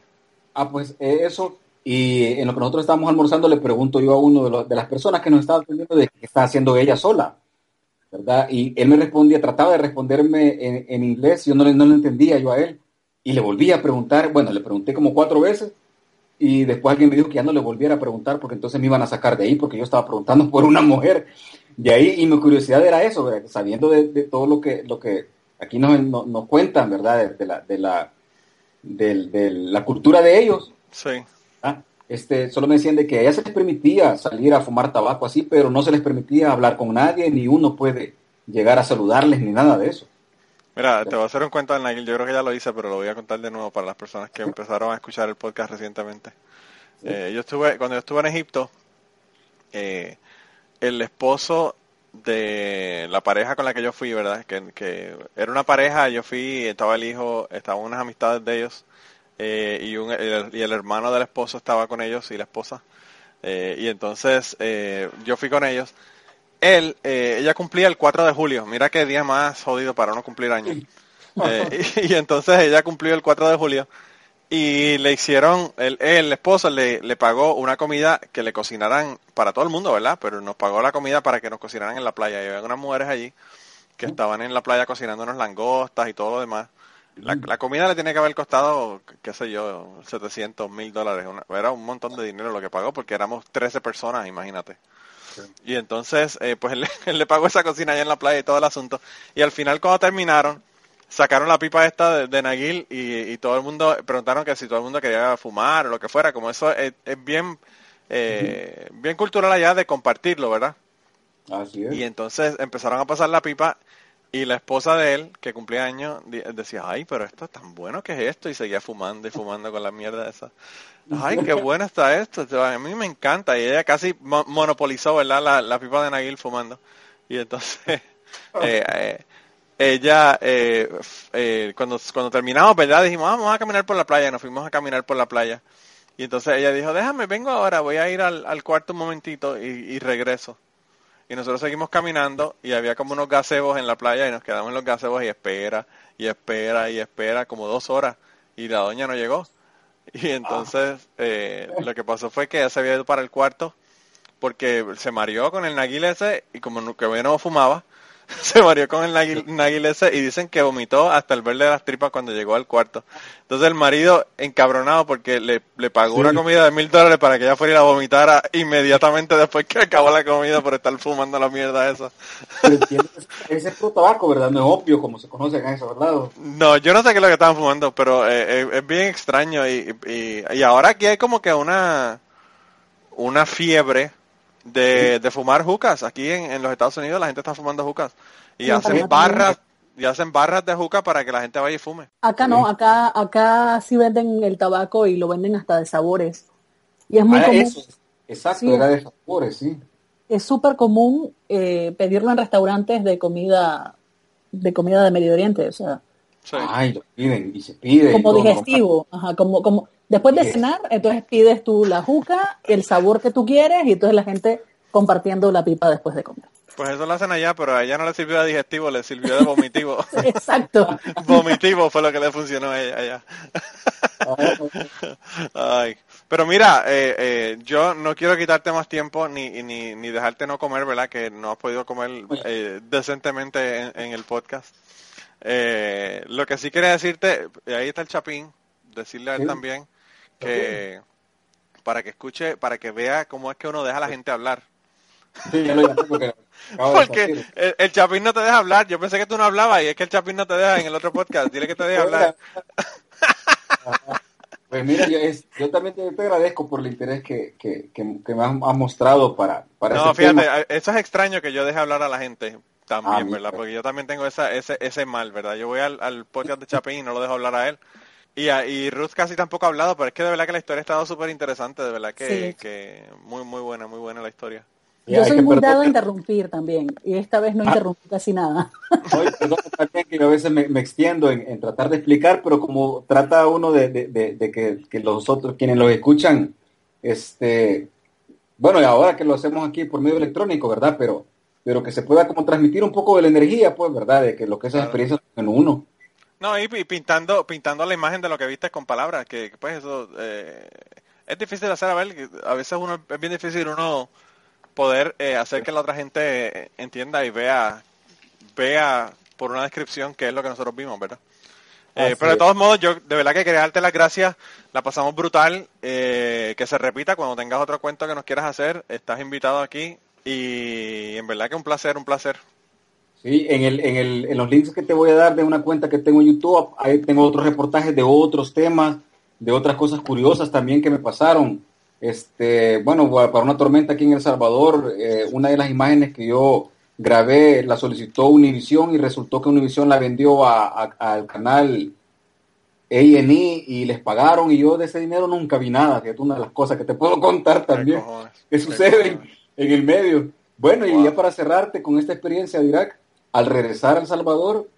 Ah, pues eh, eso. Y en lo que nosotros estábamos almorzando, le pregunto yo a uno de, los, de las personas que nos estaba atendiendo de qué está haciendo ella sola, ¿verdad? Y él me respondía, trataba de responderme en, en inglés, yo no, le- no lo entendía yo a él. Y le volví a preguntar, bueno, le pregunté como cuatro veces y después alguien me dijo que ya no le volviera a preguntar porque entonces me iban a sacar de ahí porque yo estaba preguntando por una mujer de ahí y mi curiosidad era eso, ¿verdad? sabiendo de, de todo lo que, lo que aquí nos, nos, nos cuentan, ¿verdad? De, de la, de, la, de, de la cultura de ellos. Sí. ¿ah? Este, solo me decían de que a ella se les permitía salir a fumar tabaco así, pero no se les permitía hablar con nadie, ni uno puede llegar a saludarles, ni nada de eso. Mira, te voy a hacer un cuento del Naguil. Yo creo que ya lo hice, pero lo voy a contar de nuevo para las personas que empezaron a escuchar el podcast recientemente. Eh, yo estuve, cuando yo estuve en Egipto, eh, el esposo de la pareja con la que yo fui, ¿verdad? Que, que era una pareja, yo fui, estaba el hijo, estaban unas amistades de ellos, eh, y, un, el, y el hermano del esposo estaba con ellos y la esposa. Eh, y entonces eh, yo fui con ellos. Él, eh, ella cumplía el 4 de julio. Mira qué día más jodido para no cumplir años. Eh, y, y entonces ella cumplió el 4 de julio y le hicieron, el, el esposo le, le pagó una comida que le cocinaran para todo el mundo, ¿verdad? Pero nos pagó la comida para que nos cocinaran en la playa. Y había unas mujeres allí que estaban en la playa cocinándonos langostas y todo lo demás. La, la comida le tiene que haber costado, qué sé yo, 700 mil dólares. Una- Era un montón de dinero lo que pagó porque éramos 13 personas, imagínate. Y entonces, eh, pues él, le- él le pagó esa cocina allá en la playa y todo el asunto. Y al final, cuando terminaron, sacaron la pipa esta de, de Naguil y, y todo el mundo preguntaron que si todo el mundo quería fumar o lo que fuera. Como eso es, es bien, eh, bien cultural allá de compartirlo, ¿verdad? Así es. Y entonces empezaron a pasar la pipa y la esposa de él, que cumplía años, decía, ay, pero esto es tan bueno que es esto, y seguía fumando y fumando con la mierda esa. Ay, qué bueno está esto, a mí me encanta. Y ella casi mo- monopolizó, ¿verdad? La, pipa de Naguil fumando. Y entonces, eh, eh, ella, eh, eh, cuando, cuando terminamos, ¿verdad? Dijimos, "Ah, vamos a caminar por la playa, nos fuimos a caminar por la playa. Y entonces ella dijo, déjame, vengo ahora, voy a ir al, al cuarto un momentito y, y regreso. Y nosotros seguimos caminando y había como unos gazebos en la playa y nos quedamos en los gazebos y espera, y espera, y espera, como dos horas. Y la doña no llegó. Y entonces eh, lo que pasó fue que ella se había ido para el cuarto porque se mareó con el naguil ese y como que no fumaba, se mareó con el naguil, naguil ese y dicen que vomitó hasta el verde de las tripas cuando llegó al cuarto. Entonces el marido encabronado porque le, le pagó una comida de mil dólares para que ella fuera y la vomitara inmediatamente después que acabó la comida por estar fumando la mierda esa. Ese es pro tabaco, ¿verdad? No es opio como se conoce acá en lados. No, yo no sé qué es lo que estaban fumando, pero eh, eh, es bien extraño y, y, y ahora aquí hay como que una una fiebre de, de fumar jucas. Aquí en, en los Estados Unidos la gente está fumando jucas y Sí, hacen barras y hacen barras de juca para que la gente vaya y fume. Acá no, acá, acá sí venden el tabaco y lo venden hasta de sabores. Y es muy Ah, común, eso, exacto, Sí. era de sabores, sí. es súper común eh, pedirlo en restaurantes de comida, de comida de Medio Oriente, o sea, Sí. Ay, lo piden y se pide. y como digestivo, ajá, como, como después de Yes. cenar, entonces pides tú la juca, el sabor que tú quieres, y entonces la gente compartiendo la pipa después de comer. Pues eso lo hacen allá, pero a ella no le sirvió de digestivo, le sirvió de vomitivo. Exacto. vomitivo fue lo que le funcionó a ella allá. Ah, Ay, pero mira, eh, eh, yo no quiero quitarte más tiempo ni, ni, ni dejarte no comer, ¿verdad? Que no has podido comer eh, decentemente en, en el podcast. Eh, lo que sí quería decirte, ahí está el Chapín, decirle a él Sí. también que para que escuche, para que vea cómo es que uno deja a la gente hablar. Sí, lo porque el, el Chapín no te deja hablar. Yo pensé que tú no hablabas y es que el Chapín no te deja en el otro podcast. Dile que te deja hablar. Pues mira, yo, es- yo también te, te agradezco por el interés que, que, que, que me has, has mostrado para, para No, fíjate, tema. eso es extraño que yo deje hablar a la gente también, Ah, mira. ¿verdad? Porque yo también tengo esa, ese, ese mal, ¿verdad? Yo voy al, al podcast de Chapín y no lo dejo hablar a él. Y, a- y Ruth casi tampoco ha hablado, pero es que de verdad que la historia ha estado súper interesante, de verdad que, Sí. que muy, muy buena, muy buena la historia. Yo soy muy dado a interrumpir también, y esta vez no interrumpí casi nada. Oye, perdón también que yo a veces me, me extiendo en, en tratar de explicar, pero como trata uno de, de- de- de que, que los otros, quienes los escuchan, este, bueno, y ahora que lo hacemos aquí por medio electrónico, ¿verdad? Pero pero que se pueda como transmitir un poco de la energía, pues, ¿verdad? De que lo que esas experiencias en uno. No, y, pintando, pintando la imagen de lo que viste con palabras, que pues eso eh, es difícil hacer, a ver, a veces uno es bien difícil uno poder eh, hacer que la otra gente entienda y vea, vea por una descripción qué es lo que nosotros vimos, ¿verdad? Eh, pero de todos modos, yo de verdad que quería darte las gracias, la pasamos brutal, que se repita cuando tengas otro cuento que nos quieras hacer, estás invitado aquí y en verdad que un placer, un placer. Sí, en, el, en, el, en los links que te voy a dar de una cuenta que tengo en YouTube, ahí tengo otros reportajes de otros temas, de otras cosas curiosas también que me pasaron. Este, bueno, para una tormenta aquí en El Salvador, eh, una de las imágenes que yo grabé la solicitó Univision y resultó que Univision la vendió al canal A&E y les pagaron y yo de ese dinero nunca vi nada, que es una de las cosas que te puedo contar también que suceden en el medio. Bueno, y ya para cerrarte con esta experiencia de Irak, al regresar a El Salvador,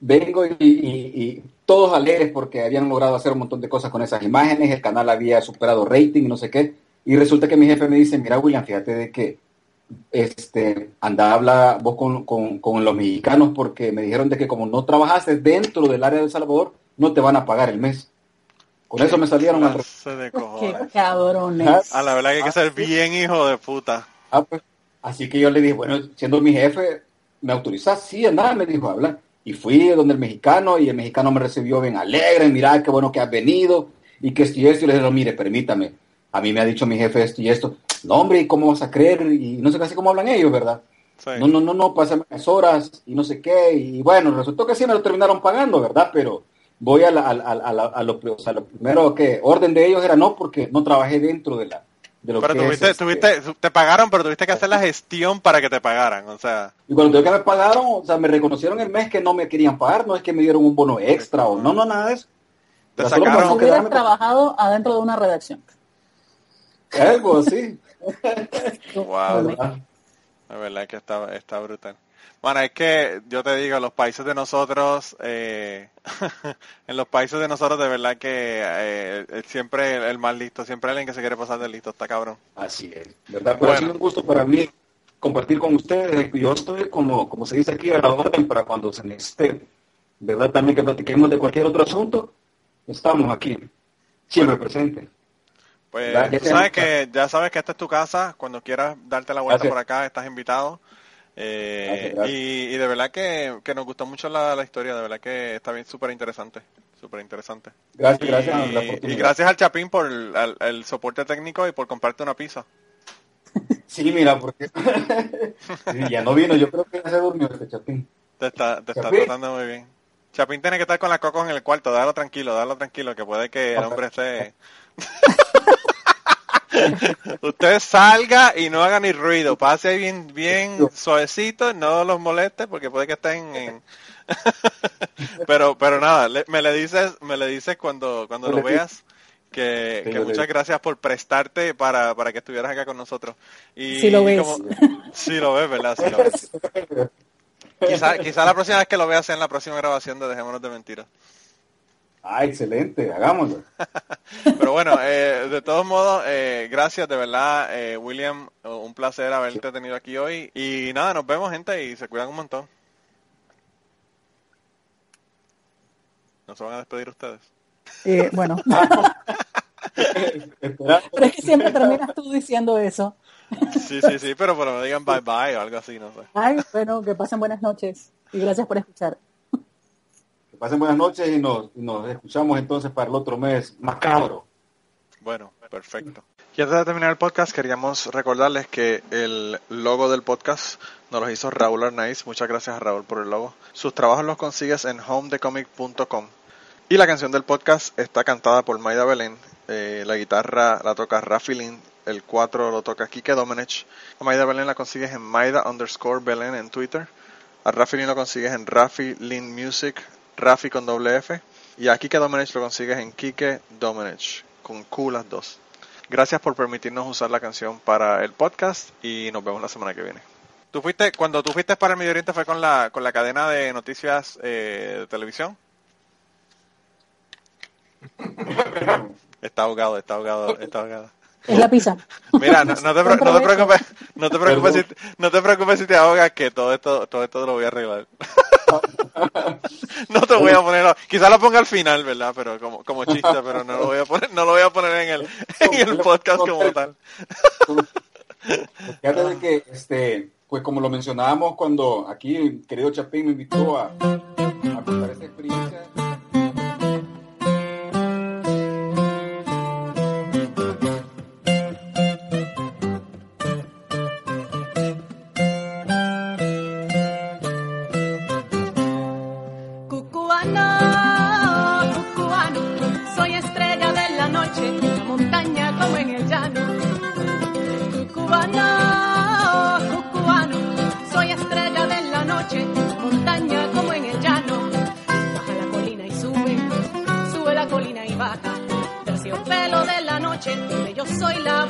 vengo y, todos alegres porque habían logrado hacer un montón de cosas con esas imágenes, el canal había superado rating, no sé qué, y resulta que mi jefe me dice, mira William, fíjate de que este, anda, habla vos con, los mexicanos porque me dijeron de que como no trabajaste dentro del área de El Salvador, no te van a pagar el mes. Con eso me salieron al... Qué cabrones. A la verdad que hay que ser bien hijo de puta. Ah, pues, así que yo le dije, bueno, siendo mi jefe, ¿me autorizás? Sí, nada, me dijo, habla. Y fui donde el mexicano y el mexicano me recibió bien alegre, mira qué bueno que has venido y que esto y esto. Y le dije, no, mire, permítame, a mí me ha dicho mi jefe esto y esto. No, hombre, ¿y cómo vas a creer? Y no sé casi cómo hablan ellos, ¿verdad? No, no, no, no, pasan más horas y no sé qué. Y bueno, resultó que sí me lo terminaron pagando, ¿verdad? Pero voy a, la, a, a, a, lo, lo primero que orden de ellos era no, porque no trabajé dentro de la, pero tuviste, este, tuviste, te pagaron, pero tuviste que hacer la gestión para que te pagaran, o sea. Y cuando tuve que me pagaron, o sea, me reconocieron el mes que no me querían pagar, no es que me dieron un bono extra o no, no, nada de eso. Te sacaron. Como hubieras trabajado adentro de una redacción. Algo así. wow. La verdad es que está, está brutal. Bueno, es que yo te digo, los países de nosotros, eh, en los países de nosotros de verdad que eh, siempre el, más listo, siempre alguien que se quiere pasar de listo, está cabrón. Así es, ¿verdad? Pero ha sido un gusto para mí compartir con ustedes. Yo estoy como, como se dice aquí a la orden para cuando se necesite, ¿verdad? También que platiquemos de cualquier otro asunto, estamos aquí, siempre presentes. Pues sabes que, ya sabes que esta es tu casa, cuando quieras darte la vuelta por acá, estás invitado. Eh, Y, de verdad que, nos gustó mucho la, historia, de verdad que está bien súper interesante, súper interesante. Gracias, gracias. Y, gracias al Chapín por el, soporte técnico y por comprarte una pizza. Sí, mira, porque ya no vino, yo creo que ya se durmió este Chapín. Te está, te está tratando muy bien. Chapín tiene que estar con la coco en el cuarto, dalo tranquilo, dalo tranquilo, que puede que el hombre esté... Usted salga y no haga ni ruido, pase ahí bien, bien suavecito, no los moleste porque puede que estén en... pero, pero nada, me le dices, me le dices cuando, cuando lo veas que, muchas gracias por prestarte para, para que estuvieras acá con nosotros. Y si lo ves. si lo ves, ¿verdad? Quizá, quizá la próxima vez que lo veas en la próxima grabación de Dejémonos de Mentiras. Ah, excelente, hagámoslo. Pero bueno, eh, de todos modos, eh, gracias de verdad, eh, William, un placer haberte tenido aquí hoy. Y nada, nos vemos gente y se cuidan un montón. ¿No se van a despedir ustedes? bueno. pero es que siempre terminas tú diciendo eso. sí, sí, sí, pero, pero no digan bye bye o algo así, no sé. Ay, bueno, que pasen buenas noches y gracias por escuchar pasen buenas noches y nos, escuchamos entonces para el otro mes macabro. Bueno, perfecto. Y antes de terminar el podcast, queríamos recordarles que el logo del podcast nos lo hizo Raúl Arnaiz. Muchas gracias a Raúl por el logo. Sus trabajos los consigues en homedecomic.com. Y la canción del podcast está cantada por Maida Belén. Eh, la guitarra la toca Rafi Lin. El 4 lo toca Kike Domenech. A Maida Belén la consigues en Maida underscore Belén en Twitter. A Rafi Lin lo consigues en Rafi Lin Music Rafi con doble F. Y a Kike Domenech lo consigues en Kike Domenech, con Q las dos. Gracias por permitirnos usar la canción para el podcast y nos vemos la semana que viene. ¿Tú fuiste, cuando tú fuiste para el Medio Oriente fue con la, con la cadena de noticias eh, de televisión? está ahogado, está ahogado, está ahogado. Es la pizza. Mira, no, no, te, no, te, preocupes, no te preocupes, si, no te preocupes si te ahogas, que todo esto, todo esto lo voy a arreglar. no te voy a poner, quizás lo ponga al final, ¿verdad? Pero como, como chiste, pero no lo voy a poner, no lo voy a poner en el, en el podcast como tal. Fíjate que, este, pues como lo mencionábamos cuando aquí el querido Chapín me invitó a, a contar esta. soy la